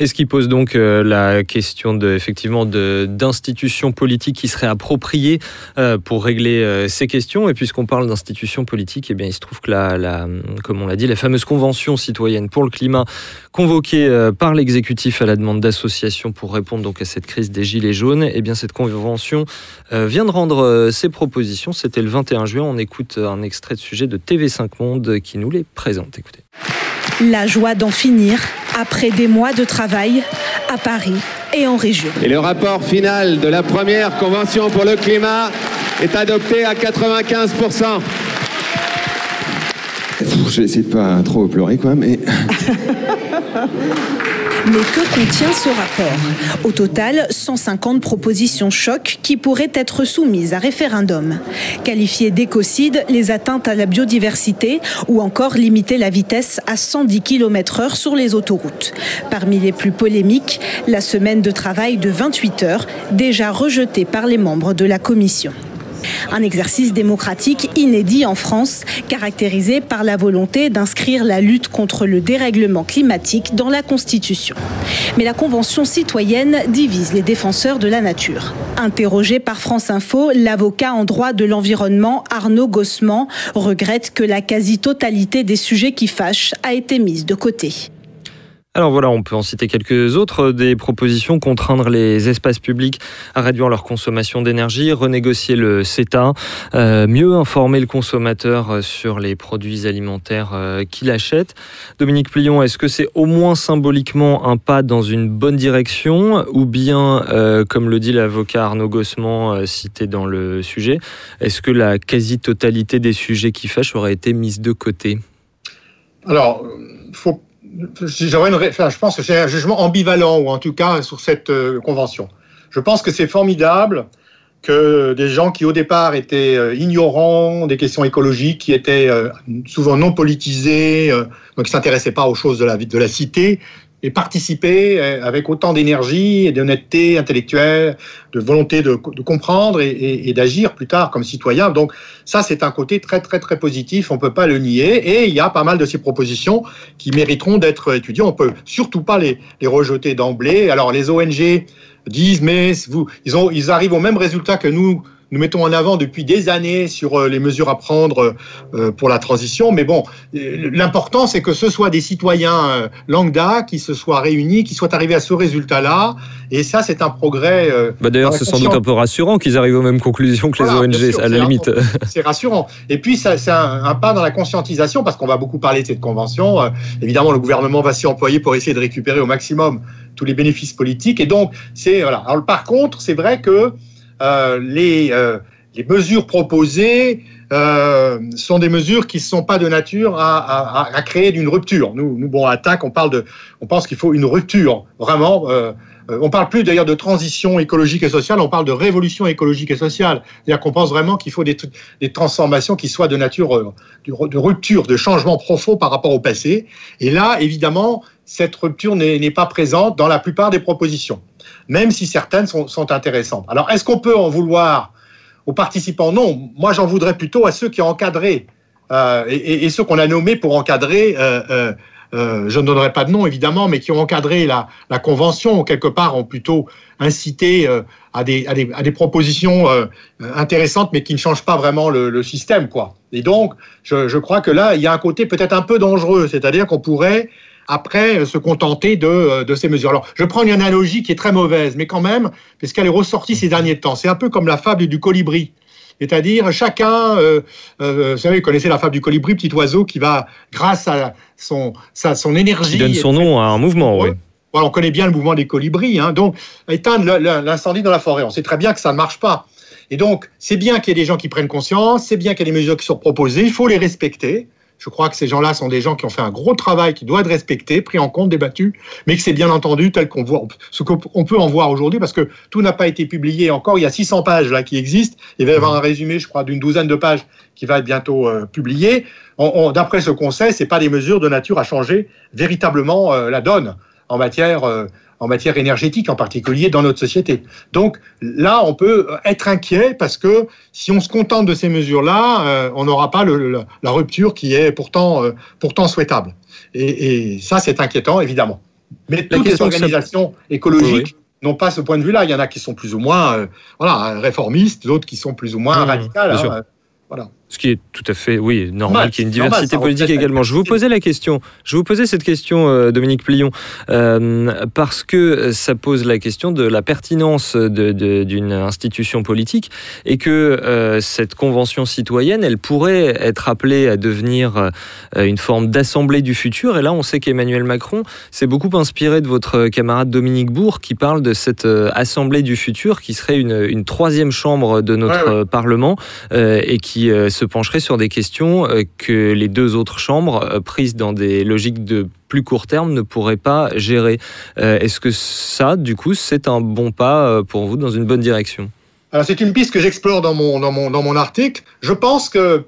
Et ce qui pose donc euh, la question de, effectivement d'institutions politiques qui seraient appropriées euh, pour régler euh, ces questions? Et puisqu'on parle d'institutions politiques, eh bien, il se trouve que la, comme on l'a dit, la fameuse convention citoyenne pour le climat convoquée par l'exécutif à la demande d'associations pour répondre donc à cette crise des gilets jaunes, eh bien cette convention vient de rendre ses propositions. C'était le 21 juin. On écoute un extrait de sujet de TV5 Monde qui nous les présente. Écoutez. La joie d'en finir après des mois de travail à Paris et en région. Et le rapport final de la première convention pour le climat est adopté à 95%. Je vais essayer de pas trop pleurer quoi, mais... <laughs> Mais que contient ce rapport Au total, 150 propositions choc qui pourraient être soumises à référendum. Qualifier d'écocide les atteintes à la biodiversité ou encore limiter la vitesse à 110 km/h sur les autoroutes. Parmi les plus polémiques, la semaine de travail de 28 heures, déjà rejetée par les membres de la commission. Un exercice démocratique inédit en France, caractérisé par la volonté d'inscrire la lutte contre le dérèglement climatique dans la Constitution. Mais la Convention citoyenne divise les défenseurs de la nature. Interrogé par France Info, l'avocat en droit de l'environnement Arnaud Gossement regrette que la quasi-totalité des sujets qui fâchent a été mise de côté. Alors voilà, on peut en citer quelques autres, des propositions, contraindre les espaces publics à réduire leur consommation d'énergie, renégocier le CETA, euh, mieux informer le consommateur sur les produits alimentaires euh, qu'il achète. Dominique Plion, est-ce que c'est au moins symboliquement un pas dans une bonne direction? Ou bien, euh, comme le dit l'avocat Arnaud Gossement cité dans le sujet, est-ce que la quasi-totalité des sujets qui fâchent aurait été mise de côté? Alors, faut je pense que c'est un jugement ambivalent, ou en tout cas sur cette euh, convention. Je pense que c'est formidable que des gens qui au départ étaient euh, ignorants des questions écologiques, qui étaient euh, souvent non politisés, donc qui s'intéressaient pas aux choses de la, de la cité, et participer euh, avec autant d'énergie et d'honnêteté intellectuelle, de volonté de, comprendre et, d'agir plus tard comme citoyen. Donc ça, c'est un côté très très très positif, on peut pas le nier. Et il y a pas mal de ces propositions qui mériteront d'être étudiées. On peut surtout pas les, les rejeter d'emblée. Alors les ONG disent mais vous, ils, ont, ils arrivent au même résultat que nous nous mettons en avant depuis des années sur euh, les mesures à prendre euh, pour la transition. Mais bon, euh, l'important, c'est que ce soit des citoyens lambda qui se soient réunis, qui soient arrivés à ce résultat-là. Et ça, c'est un progrès. Bah D'ailleurs, c'est sans doute un peu rassurant qu'ils arrivent aux mêmes conclusions que les ONG, à la limite. C'est rassurant. Et puis, c'est un, pas dans la conscientisation, parce qu'on va beaucoup parler de cette convention. évidemment, le gouvernement va s'y employer pour essayer de récupérer au maximum tous les bénéfices politiques. Et donc, c'est voilà. Alors, par contre, c'est vrai que euh, les, euh, les, mesures proposées euh, sont des mesures qui ne sont pas de nature à, créer d'une rupture. Nous, bon, à attaque, on parle de, on pense qu'il faut une rupture, vraiment. Euh, on parle plus d'ailleurs de transition écologique et sociale, on parle de révolution écologique et sociale. C'est-à-dire qu'on pense vraiment qu'il faut des, transformations qui soient de nature de rupture, de changement profond par rapport au passé. Et là, évidemment, cette rupture n'est pas présente dans la plupart des propositions même si certaines sont, intéressantes. Alors, est-ce qu'on peut en vouloir aux participants? Non, moi j'en voudrais plutôt à ceux qui ont encadré euh, et, ceux qu'on a nommés pour encadrer. Euh, euh, je ne donnerai pas de nom évidemment, mais qui ont encadré la, convention, quelque part ont plutôt incité à des, propositions intéressantes, mais qui ne changent pas vraiment le, système, quoi. Et donc, je, crois que là, il y a un côté peut-être un peu dangereux, c'est-à-dire qu'on pourrait après se contenter de, euh, de, ces mesures. Alors, je prends une analogie qui est très mauvaise, mais quand même, puisqu'elle est ressortie ces derniers temps. C'est un peu comme la fable du colibri. C'est-à-dire, chacun, euh, euh, vous savez, vous connaissez la fable du colibri, petit oiseau qui va, grâce à son, sa, son énergie. Qui donne son nom à un mouvement, oui. Voilà, on connaît bien le mouvement des colibris. Hein, donc, éteindre l'incendie dans la forêt. On sait très bien que ça ne marche pas. Et donc, c'est bien qu'il y ait des gens qui prennent conscience, c'est bien qu'il y ait des mesures qui sont proposées, il faut les respecter. Je crois que ces gens-là sont des gens qui ont fait un gros travail, qui doit être respecté, pris en compte, débattu, mais que c'est bien entendu tel qu'on voit, ce qu'on peut en voir aujourd'hui, parce que tout n'a pas été publié encore. Il y a 600 pages là qui existent. Il va y avoir un résumé, je crois, d'une douzaine de pages qui va être bientôt euh, publié. D'après ce qu'on sait, c'est pas des mesures de nature à changer véritablement euh, la donne en matière euh, en matière énergétique en particulier dans notre société. Donc là, on peut être inquiet parce que si on se contente de ces mesures-là, euh, on n'aura pas le, la rupture qui est pourtant, euh, pourtant souhaitable. Et, et ça, c'est inquiétant, évidemment. Mais toutes les organisations écologiques n'ont pas ce point de vue-là. Il y en a qui sont plus ou moins voilà, réformistes, d'autres qui sont plus ou moins mmh, radicales. Hein, voilà. Ce qui est tout à fait, oui, normal qu'il y ait une diversité politique également. Je vous posais la question, je vous posais cette question, euh, Dominique Plion, euh, parce que ça pose la question de la pertinence d'une institution politique et que euh, cette convention citoyenne, elle pourrait être appelée à devenir une forme d'assemblée du futur. Et là, on sait qu'Emmanuel Macron s'est beaucoup inspiré de votre camarade Dominique Bourg, qui parle de cette assemblée du futur, qui serait une, troisième chambre de notre Parlement et qui se pencherait sur des questions euh, que les deux autres chambres, euh, prises dans des logiques de plus court terme, ne pourraient pas gérer. Euh, est-ce que ça, du coup, c'est un bon pas pour vous dans une bonne direction? Alors, c'est une piste que j'explore dans mon, dans, mon, dans mon article. Je pense que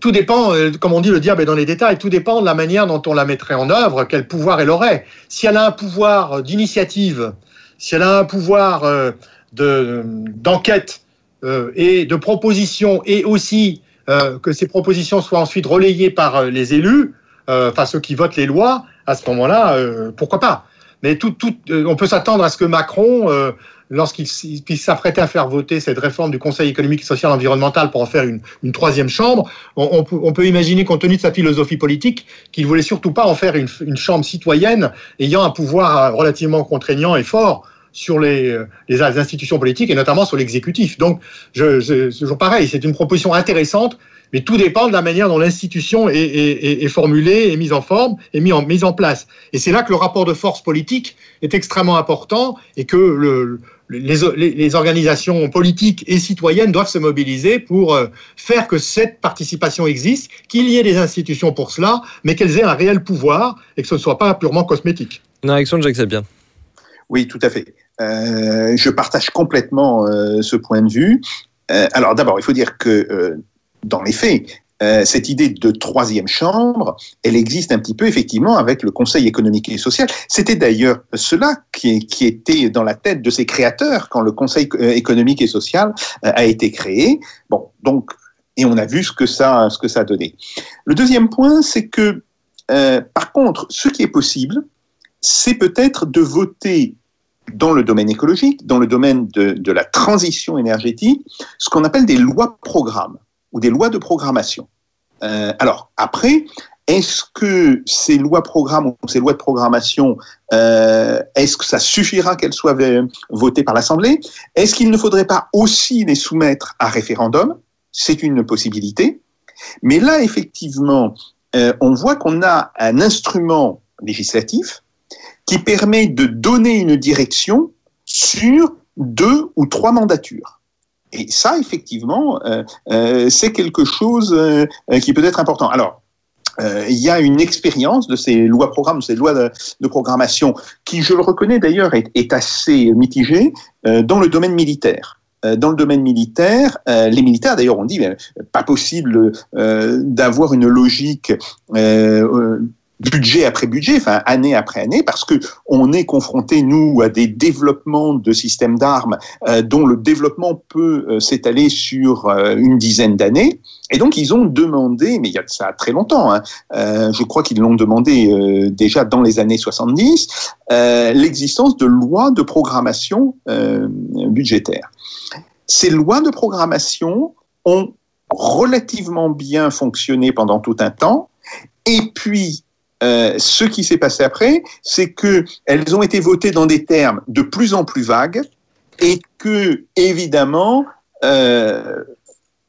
tout dépend, comme on dit, le diable est dans les détails, tout dépend de la manière dont on la mettrait en œuvre, quel pouvoir elle aurait. Si elle a un pouvoir d'initiative, si elle a un pouvoir d'enquête et de proposition, et aussi euh, que ces propositions soient ensuite relayées par euh, les élus, euh, enfin ceux qui votent les lois, à ce moment-là, pourquoi pas. Mais on peut s'attendre à ce que Macron, lorsqu'il s'apprêtait à faire voter cette réforme du Conseil économique, social et environnemental pour en faire une, troisième chambre, on, peut imaginer, compte tenu de sa philosophie politique, qu'il voulait surtout pas en faire une chambre citoyenne ayant un pouvoir relativement contraignant et fort sur les, les, institutions politiques et notamment sur l'exécutif. Donc, je, je, toujours pareil, c'est une proposition intéressante, mais tout dépend de la manière dont l'institution est, est, est, formulée, est mise en forme, est mise en, mise en place. Et c'est là que le rapport de force politique est extrêmement important et que le, les, les, organisations politiques et citoyennes doivent se mobiliser pour euh, faire que cette participation existe, qu'il y ait des institutions pour cela, mais qu'elles aient un réel pouvoir et que ce ne soit pas purement cosmétique. Une réaction de Jacques Sabien. Oui, tout à fait. Euh, je partage complètement euh, ce point de vue. Euh, alors d'abord, il faut dire que dans les faits, cette idée de troisième chambre, elle existe un petit peu effectivement avec le Conseil économique et social. C'était d'ailleurs cela qui, était dans la tête de ses créateurs quand le Conseil économique et social a été créé. Bon, donc, et on a vu ce que ça, ce que ça a donné. Le deuxième point, c'est que, par contre, ce qui est possible, c'est peut-être de voter dans le domaine écologique, dans le domaine de, la transition énergétique, ce qu'on appelle des lois programmes ou des lois de programmation. Euh, alors, après, est-ce que ces lois programmes ou ces lois de programmation, euh, est-ce que ça suffira qu'elles soient votées par l'Assemblée? Est-ce qu'il ne faudrait pas aussi les soumettre à référendum? C'est une possibilité. Mais là, effectivement, euh, on voit qu'on a un instrument législatif qui permet de donner une direction sur deux ou trois mandatures. Et ça, effectivement, euh, euh, c'est quelque chose euh, qui peut être important. Alors, il y a une expérience de ces lois programmes, ces lois de, programmation, qui, je le reconnais d'ailleurs, est, assez mitigée dans le domaine militaire dans le domaine militaire, les militaires d'ailleurs ont dit pas possible d'avoir une logique budget après budget, enfin année après année, parce que on est confronté nous à des développements de systèmes d'armes euh, dont le développement peut euh, s'étaler sur euh, une dizaine d'années. Et donc ils ont demandé, mais il y a ça très longtemps, hein, je crois qu'ils l'ont demandé déjà dans les années 70, l'existence de lois de programmation budgétaire. Ces lois de programmation ont relativement bien fonctionné pendant tout un temps. Et puis, euh, ce qui s'est passé après, c'est que elles ont été votées dans des termes de plus en plus vagues et que, évidemment, euh,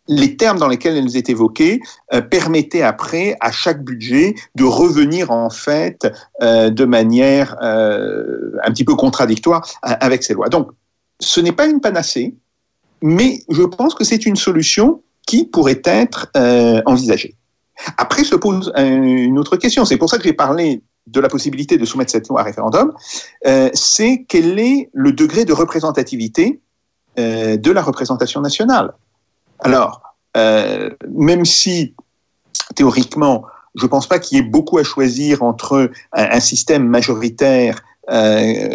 les termes dans lesquels elles étaient évoquées euh, permettaient après à chaque budget de revenir en fait de manière un petit peu contradictoire avec ces lois. Donc, ce n'est pas une panacée, mais je pense que c'est une solution qui pourrait être envisagée. Après se pose une autre question. C'est pour ça que j'ai parlé de la possibilité de soumettre cette loi à référendum. Euh, c'est quel est le degré de représentativité euh, de la représentation nationale? Alors, euh, même si théoriquement, je ne pense pas qu'il y ait beaucoup à choisir entre un, un système majoritaire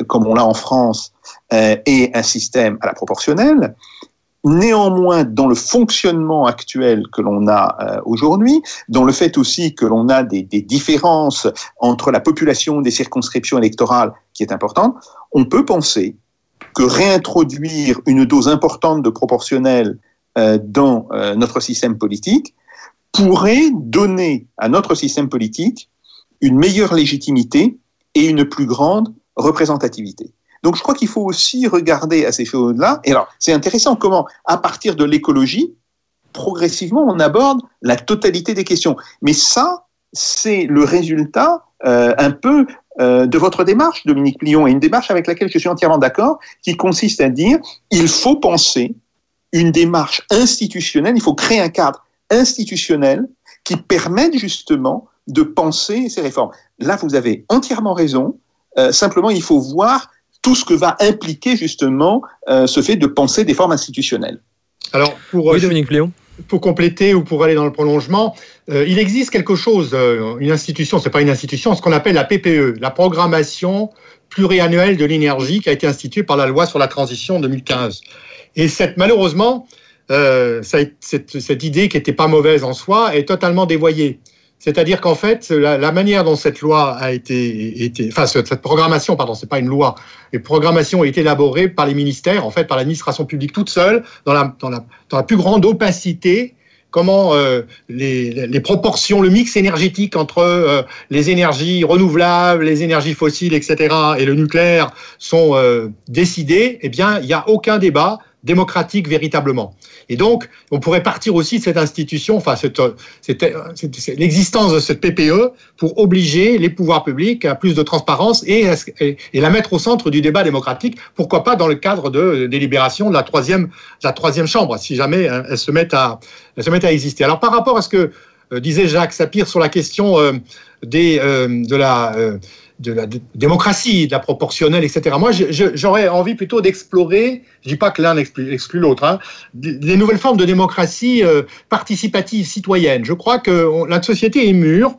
comme on l'a en France et un système à la proportionnelle, Néanmoins, dans le fonctionnement actuel que l'on a euh, aujourd'hui, dans le fait aussi que l'on a des, différences entre la population des circonscriptions électorales qui est importante, on peut penser que réintroduire une dose importante de proportionnel euh, dans euh, notre système politique pourrait donner à notre système politique une meilleure légitimité et une plus grande représentativité. Donc je crois qu'il faut aussi regarder à ces choses-là. Et alors, c'est intéressant comment, à partir de l'écologie, progressivement, on aborde la totalité des questions. Mais ça, c'est le résultat euh, un peu euh, de votre démarche, Dominique Plion, et une démarche avec laquelle je suis entièrement d'accord, qui consiste à dire il faut penser une démarche institutionnelle, il faut créer un cadre institutionnel qui permette justement de penser ces réformes. Là, vous avez entièrement raison. Euh, simplement, il faut voir tout ce que va impliquer justement euh, ce fait de penser des formes institutionnelles. Alors, pour, oui, Dominique Léon. Pour compléter ou pour aller dans le prolongement, euh, il existe quelque chose, euh, une institution, c'est pas une institution, ce qu'on appelle la PPE, la programmation pluriannuelle de l'énergie, qui a été instituée par la loi sur la transition 2015. Et cette, malheureusement, euh, cette, cette, cette, idée qui n'était pas mauvaise en soi est totalement dévoyée. C'est-à-dire qu'en fait, la, manière dont cette loi a été, enfin cette programmation, pardon, c'est pas une loi, les programmations ont été élaborées par les ministères, en fait, par l'administration publique toute seule, dans la, plus grande opacité comment euh, les, les, proportions, le mix énergétique entre euh, les énergies renouvelables, les énergies fossiles, etc., et le nucléaire sont euh, décidées, eh bien, il n'y a aucun débat démocratique véritablement. Et donc, on pourrait partir aussi de cette institution, enfin, l'existence de cette PPE pour obliger les pouvoirs publics à plus de transparence et, la mettre au centre du débat démocratique, pourquoi pas dans le cadre de délibération de la troisième, la troisième chambre, si jamais hein, elle se met à, elle se met à exister. Alors, par rapport à ce que euh, disait Jacques Sapir sur la question euh, des, euh, de la de la démocratie, de la proportionnelle, etc. Moi, j'aurais envie plutôt d'explorer, je dis pas que l'un exclut, l'autre, hein, des nouvelles formes de démocratie euh, participative citoyenne. Je crois que on, la société est mûre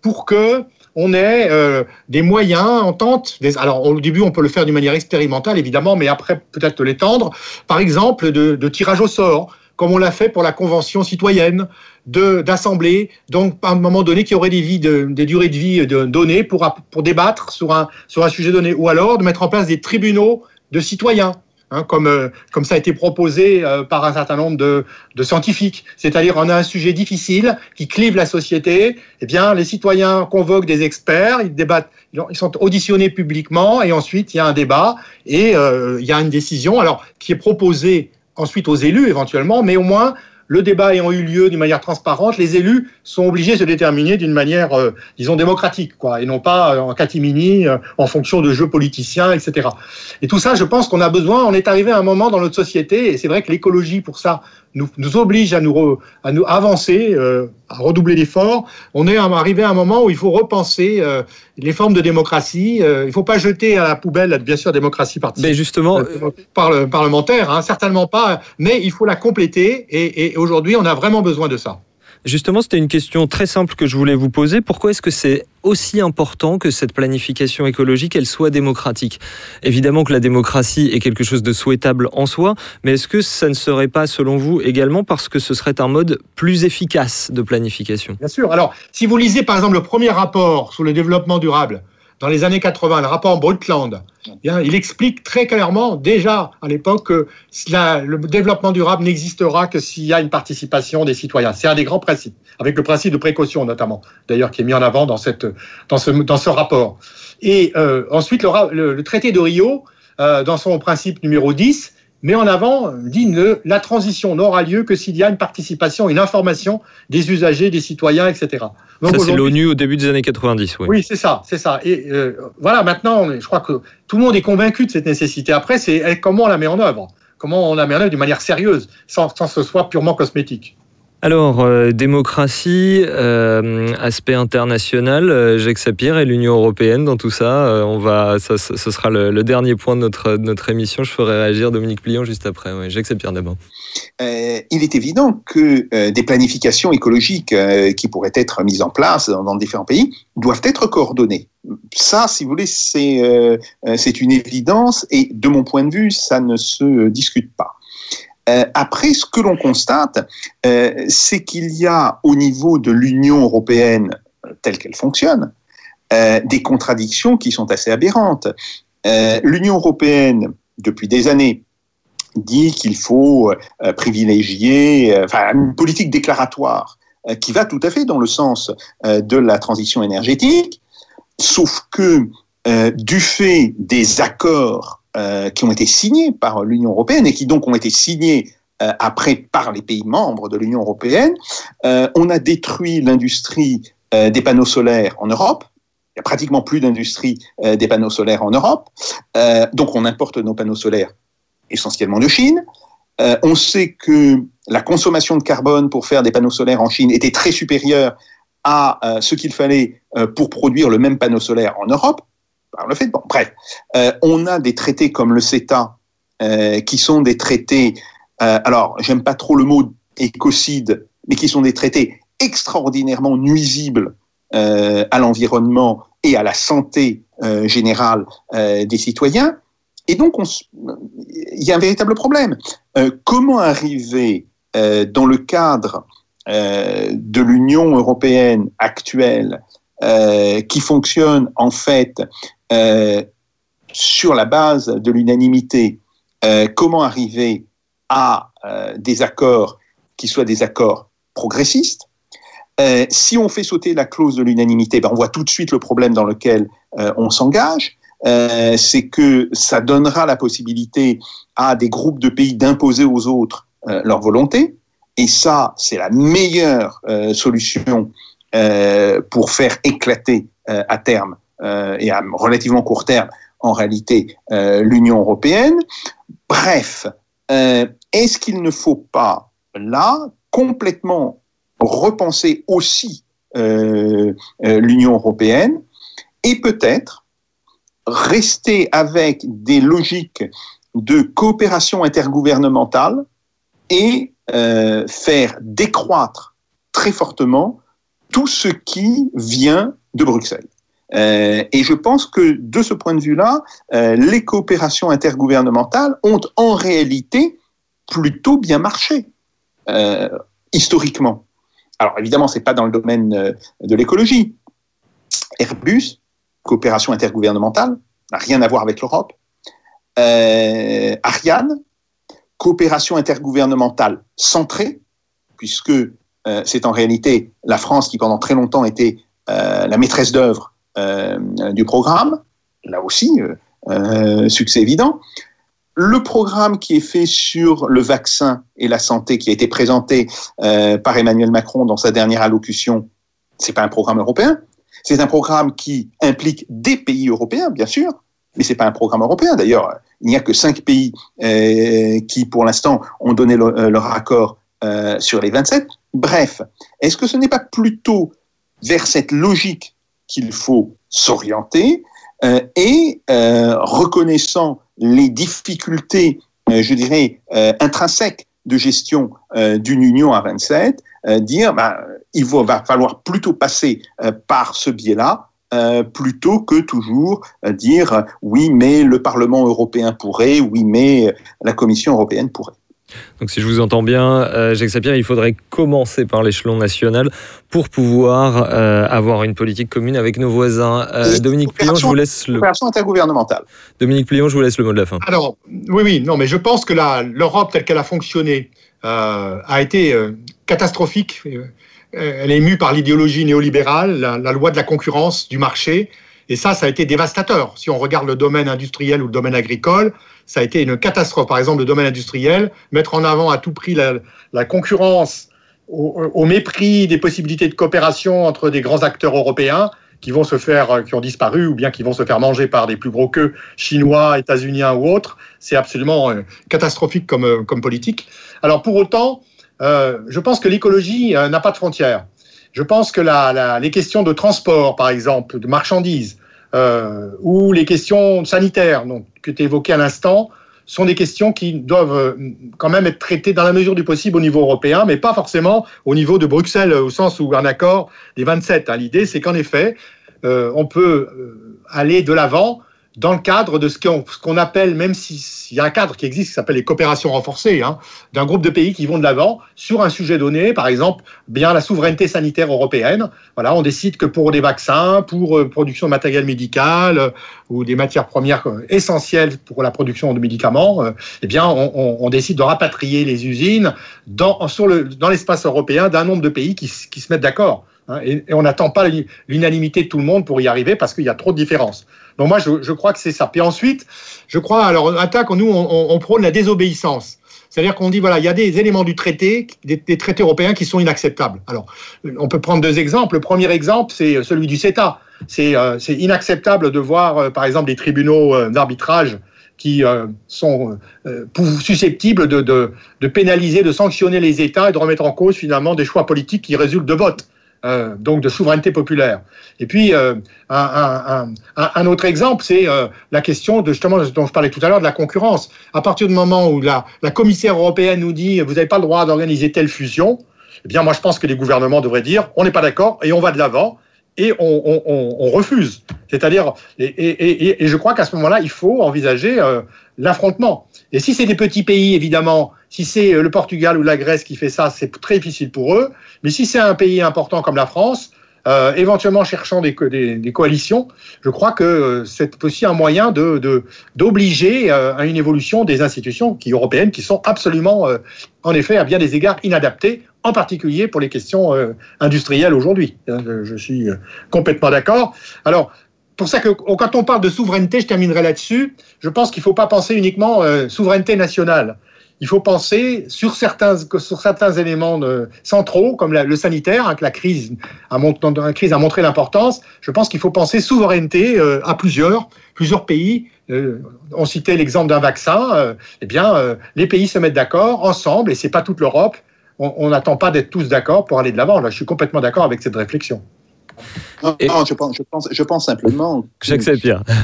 pour que on ait euh, des moyens en tente. Alors au début, on peut le faire d'une manière expérimentale, évidemment, mais après peut-être l'étendre. Par exemple, de tirage au sort comme on l'a fait pour la Convention citoyenne d'assemblée, donc à un moment donné, qui aurait des, vies de, des durées de vie de, données pour, pour débattre sur un, sur un sujet donné, ou alors de mettre en place des tribunaux de citoyens. Hein, comme, euh, comme ça a été proposé euh, par un certain nombre de, de scientifiques. C'est-à-dire, on a un sujet difficile qui clive la société. Eh bien, les citoyens convoquent des experts, ils débattent, ils sont auditionnés publiquement, et ensuite il y a un débat et euh, il y a une décision, alors qui est proposée ensuite aux élus éventuellement, mais au moins le débat ayant eu lieu d'une manière transparente, les élus sont obligés de se déterminer d'une manière, euh, disons, démocratique, quoi, et non pas en catimini, euh, en fonction de jeux politiciens, etc. Et tout ça, je pense qu'on a besoin, on est arrivé à un moment dans notre société, et c'est vrai que l'écologie, pour ça, nous, nous oblige à nous, re, à nous avancer, euh, à redoubler d'efforts. On est arrivé à un moment où il faut repenser euh, les formes de démocratie. Euh, il ne faut pas jeter à la poubelle, bien sûr, démocratie participative. Mais justement, par parlementaire, hein, certainement pas, mais il faut la compléter. Et, et aujourd'hui, on a vraiment besoin de ça. Justement, c'était une question très simple que je voulais vous poser. Pourquoi est-ce que c'est aussi important que cette planification écologique, elle soit démocratique? Évidemment que la démocratie est quelque chose de souhaitable en soi, mais est-ce que ça ne serait pas, selon vous, également parce que ce serait un mode plus efficace de planification? Bien sûr. Alors, si vous lisez par exemple le premier rapport sur le développement durable, dans les années 80, le rapport Brundtland, il explique très clairement, déjà à l'époque, que le développement durable n'existera que s'il y a une participation des citoyens. C'est un des grands principes, avec le principe de précaution notamment, d'ailleurs, qui est mis en avant dans, cette, dans, ce, dans ce rapport. Et euh, ensuite, le, le, le, traité de Rio, euh, dans son principe numéro 10, met en avant, dit que la transition n'aura lieu que s'il y a une participation, une information des usagers, des citoyens, etc. Donc ça, c'est l'ONU au début des années 90, oui. Oui, c'est ça, c'est ça. Et euh, voilà, maintenant, je crois que tout le monde est convaincu de cette nécessité. Après, c'est comment on la met en œuvre? Comment on la met en œuvre d'une manière sérieuse, sans, sans que ce soit purement cosmétique? Alors, euh, démocratie, euh, aspect international, euh, Jacques Sapir et l'Union européenne dans tout ça. Euh, on va, ce sera le, dernier point de notre, émission. Je ferai réagir Dominique Plion juste après. Ouais, Jacques Sapir d'abord. il est évident que des planifications écologiques qui pourraient être mises en place dans, dans, différents pays doivent être coordonnées. Ça, si vous voulez, c'est c'est une évidence et de mon point de vue, ça ne se discute pas. Euh, après, ce que l'on constate, euh, c'est qu'il y a au niveau de l'Union européenne telle qu'elle fonctionne, euh, des contradictions qui sont assez aberrantes. Euh, L'Union européenne, depuis des années, dit qu'il faut euh, privilégier euh, une politique déclaratoire euh, qui va tout à fait dans le sens euh, de la transition énergétique, sauf que euh, du fait des accords euh, qui ont été signés par l'Union européenne et qui donc ont été signés euh, après par les pays membres de l'Union européenne, euh, on a détruit l'industrie des panneaux solaires en Europe. Il n'y a pratiquement plus d'industrie des panneaux solaires en Europe. Donc on importe nos panneaux solaires essentiellement de Chine. On sait que la consommation de carbone pour faire des panneaux solaires en Chine était très supérieure à ce qu'il fallait pour produire le même panneau solaire en Europe. Bref, euh, on a des traités comme le CETA euh, qui sont des traités, euh, alors j'aime pas trop le mot écocide, mais qui sont des traités extraordinairement nuisibles à l'environnement et à la santé générale des citoyens. Et donc, il y a un véritable problème. Comment arriver dans le cadre de l'Union européenne actuelle, qui fonctionne en fait sur la base de l'unanimité, euh, comment arriver à euh, des accords qui soient des accords progressistes? Euh, si on fait sauter la clause de l'unanimité, ben on voit tout de suite le problème dans lequel euh, on s'engage. Euh, c'est que ça donnera la possibilité à des groupes de pays d'imposer aux autres euh, leur volonté. Et ça, c'est la meilleure euh, solution euh, pour faire éclater euh, à terme euh, et à relativement court terme, en réalité, euh, l'Union européenne. Bref, euh, est-ce qu'il ne faut pas, là, complètement repenser aussi euh, euh, l'Union européenne et peut-être rester avec des logiques de coopération intergouvernementale et euh, faire décroître très fortement tout ce qui vient de Bruxelles? Euh, et je pense que de ce point de vue-là, euh, les coopérations intergouvernementales ont en réalité plutôt bien marché, euh, historiquement. Alors évidemment, c'est pas dans le domaine de l'écologie. Airbus, coopération intergouvernementale, n'a rien à voir avec l'Europe. Ariane, coopération intergouvernementale centrée, puisque c'est en réalité la France qui pendant très longtemps était la maîtresse d'œuvre du programme. Là aussi, euh, euh, succès évident. Le programme qui est fait sur le vaccin et la santé, qui a été présenté euh, par Emmanuel Macron dans sa dernière allocution, c'est pas un programme européen. C'est un programme qui implique des pays européens, bien sûr, mais c'est pas un programme européen. D'ailleurs, il n'y a que cinq pays euh, qui, pour l'instant, ont donné le- euh, leur accord euh, sur les 27. Bref, est-ce que ce n'est pas plutôt vers cette logique qu'il faut s'orienter euh, et euh, reconnaissant les difficultés, euh, je dirais, intrinsèques de gestion d'une union à 27, euh, dire bah, il va, falloir plutôt passer par ce biais-là plutôt que toujours dire oui mais le Parlement européen pourrait, oui mais la Commission européenne pourrait. Donc si je vous entends bien, euh, Jacques Sapir, il faudrait commencer par l'échelon national pour pouvoir euh, avoir une politique commune avec nos voisins. Euh, Dominique Plion, je vous laisse le intergouvernementale. Dominique Plion, je vous laisse le mot de la fin. Alors, oui, oui, non, mais je pense que l'Europe telle qu'elle a fonctionné euh, a été euh, catastrophique. Elle est émue par l'idéologie néolibérale, la, la loi de la concurrence, du marché. Et ça, ça a été dévastateur. Si on regarde le domaine industriel ou le domaine agricole, ça a été une catastrophe. Par exemple, le domaine industriel, mettre en avant à tout prix la, concurrence au, mépris des possibilités de coopération entre des grands acteurs européens qui vont se faire, euh, qui ont disparu ou bien qui vont se faire manger par des plus gros queues chinois, états-uniens ou autres. C'est absolument euh, catastrophique comme, euh, comme politique. Alors pour autant, je pense que l'écologie n'a pas de frontières. Je pense que la, la, les questions de transport, par exemple, de marchandises, euh, ou les questions sanitaires donc, que tu évoquais à l'instant, sont des questions qui doivent euh, quand même être traitées dans la mesure du possible au niveau européen, mais pas forcément au niveau de Bruxelles, au sens où un accord des 27. Hein. L'idée, c'est qu'en effet, euh, on peut aller de l'avant dans le cadre de ce qu'on appelle, même s'il y a un cadre qui existe, qui s'appelle les coopérations renforcées, hein, d'un groupe de pays qui vont de l'avant sur un sujet donné, par exemple, bien la souveraineté sanitaire européenne. Voilà, on décide que pour des vaccins, pour euh, production de matériel médical euh, ou des matières premières euh, essentielles pour la production de médicaments, euh, eh bien, on, décide de rapatrier les usines dans, l'espace européen d'un nombre de pays qui se mettent d'accord. Hein, et, on n'attend pas l'unanimité de tout le monde pour y arriver parce qu'il y a trop de différences. Donc moi, je, crois que c'est ça. Puis ensuite, je crois, alors, attaque, nous, on, prône la désobéissance. C'est-à-dire qu'on dit, voilà, il y a des éléments du traité, des, traités européens qui sont inacceptables. Alors, on peut prendre deux exemples. Le premier exemple, c'est celui du CETA. C'est euh, inacceptable de voir, euh, par exemple, des tribunaux euh, d'arbitrage qui sont susceptibles de pénaliser, de sanctionner les États et de remettre en cause finalement des choix politiques qui résultent de votes, euh, donc de souveraineté populaire. Et puis, euh, un, autre exemple, c'est euh, la question de justement dont je parlais tout à l'heure de la concurrence. À partir du moment où la, la commissaire européenne nous dit vous n'avez pas le droit d'organiser telle fusion, eh bien moi je pense que les gouvernements devraient dire on n'est pas d'accord et on va de l'avant et on, on- refuse. C'est-à-dire, et, et- et- et je crois qu'à ce moment-là, il faut envisager l'affrontement. Et si c'est des petits pays, évidemment, si c'est euh, le Portugal ou la Grèce qui fait ça, c'est très difficile pour eux. Mais si c'est un pays important comme la France, euh, éventuellement cherchant des, co- des- des coalitions, je crois que euh, c'est aussi un moyen de d'obliger à une évolution des institutions qui, européennes qui sont absolument, en effet, à bien des égards inadaptées, en particulier pour les questions industrielles aujourd'hui. Je, suis complètement d'accord. Alors, pour ça que quand on parle de souveraineté, je terminerai là-dessus, je pense qu'il ne faut pas penser uniquement euh, souveraineté nationale. Il faut penser sur certains, éléments centraux, comme le sanitaire, hein, que la crise a, montré l'importance. Je pense qu'il faut penser souveraineté euh, à plusieurs, plusieurs pays. Euh, on citait l'exemple d'un vaccin. eh bien, les pays se mettent d'accord ensemble, et c'est pas toute l'Europe. On n'attend pas d'être tous d'accord pour aller de l'avant. Je suis complètement d'accord avec cette réflexion. Non, non, je, pense, je, pense, je pense simplement que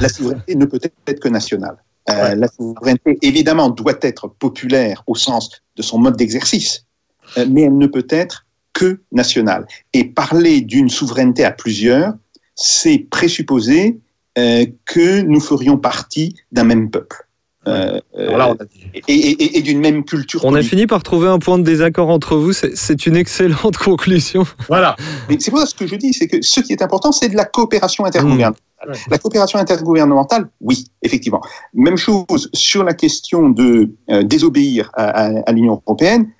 la souveraineté ne peut être que nationale. Euh, La souveraineté, évidemment, doit être populaire au sens de son mode d'exercice, euh, mais elle ne peut être que nationale. Et parler d'une souveraineté à plusieurs, c'est présupposer euh, que nous ferions partie d'un même peuple. Euh, là, a et et- et d'une même culture. On a fini par trouver un point de désaccord entre vous. C'est- une excellente <laughs> conclusion. Voilà. Mais c'est pour ça que ce que je dis, c'est que ce qui est important, c'est de la coopération intergouvernementale. Ouais. La coopération intergouvernementale, oui, effectivement. Même chose sur la question de euh, désobéir à, à- à l'Union européenne,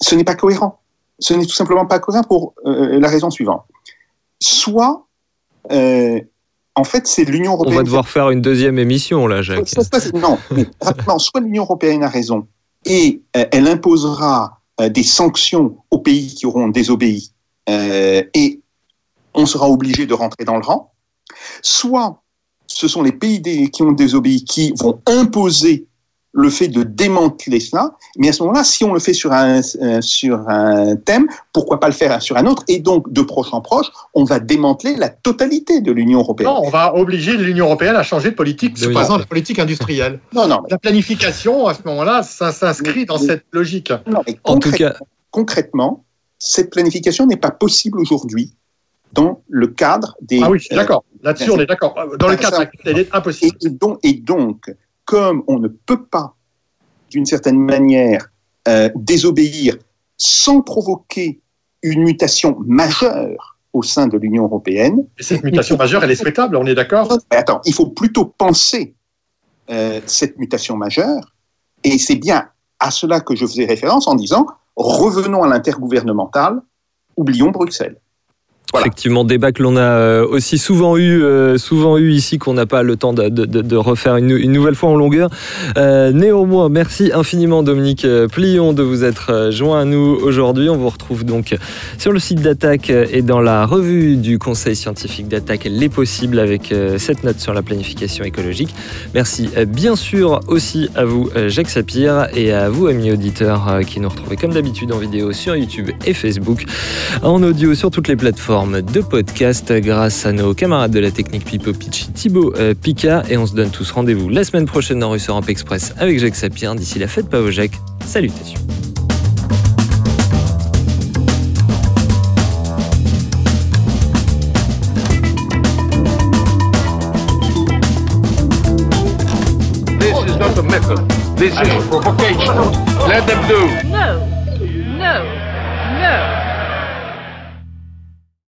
ce n'est pas cohérent. Ce n'est tout simplement pas cohérent pour euh, la raison suivante. Soit, euh, en fait, c'est l'Union On européenne. va devoir faire une deuxième émission, là, Jacques. Non, mais rapidement, soit l'Union européenne a raison et euh, elle imposera euh, des sanctions aux pays qui auront désobéi euh, et on sera obligé de rentrer dans le rang. Soit ce sont les pays des- qui ont désobéi qui vont imposer le fait de démanteler cela, mais à ce moment-là, si on le fait sur un, euh, sur un thème, pourquoi pas le faire sur un autre? Et donc, de proche en proche, on va démanteler la totalité de l'Union européenne. Non, on va obliger l'Union européenne à changer de politique, Oui. par exemple la politique industrielle. <laughs> Non, non, La planification, à ce moment-là, ça s'inscrit dans cette logique. non, mais En tout cas, concrètement, cette planification n'est pas possible aujourd'hui dans le cadre des. Ah oui, suis d'accord. Là-dessus, euh, on est d'accord. Dans le ça- cadre elle est et, impossible. et donc, et donc, comme on ne peut pas, d'une certaine manière, euh, désobéir sans provoquer une mutation majeure au sein de l'Union européenne, Et cette mutation majeure, elle est souhaitable, on est d'accord? Mais attends, il faut plutôt penser euh, cette mutation majeure, et c'est bien à cela que je faisais référence en disant revenons à l'intergouvernemental, oublions Bruxelles. Effectivement, débat que l'on a euh, aussi souvent eu, euh, souvent eu ici, qu'on n'a pas le temps de, refaire une, nouvelle fois en longueur. Euh, néanmoins, merci infiniment Dominique Plion de vous être joint à nous aujourd'hui. On vous retrouve donc sur le site d'Attaque et dans la revue du Conseil scientifique d'Attaque Les Possibles avec cette note sur la planification écologique. Merci bien sûr aussi à vous Jacques Sapir et à vous amis auditeurs qui nous retrouvez comme d'habitude en vidéo sur YouTube et Facebook en audio sur toutes les plateformes de podcast grâce à nos camarades de la technique Pipo Pichi, Thibaut euh, Pica. Et on se donne tous rendez-vous la semaine prochaine dans Rue sur Express avec Jacques Sapir. D'ici la fête, pas Jacques. Salutations. This is not a method. This is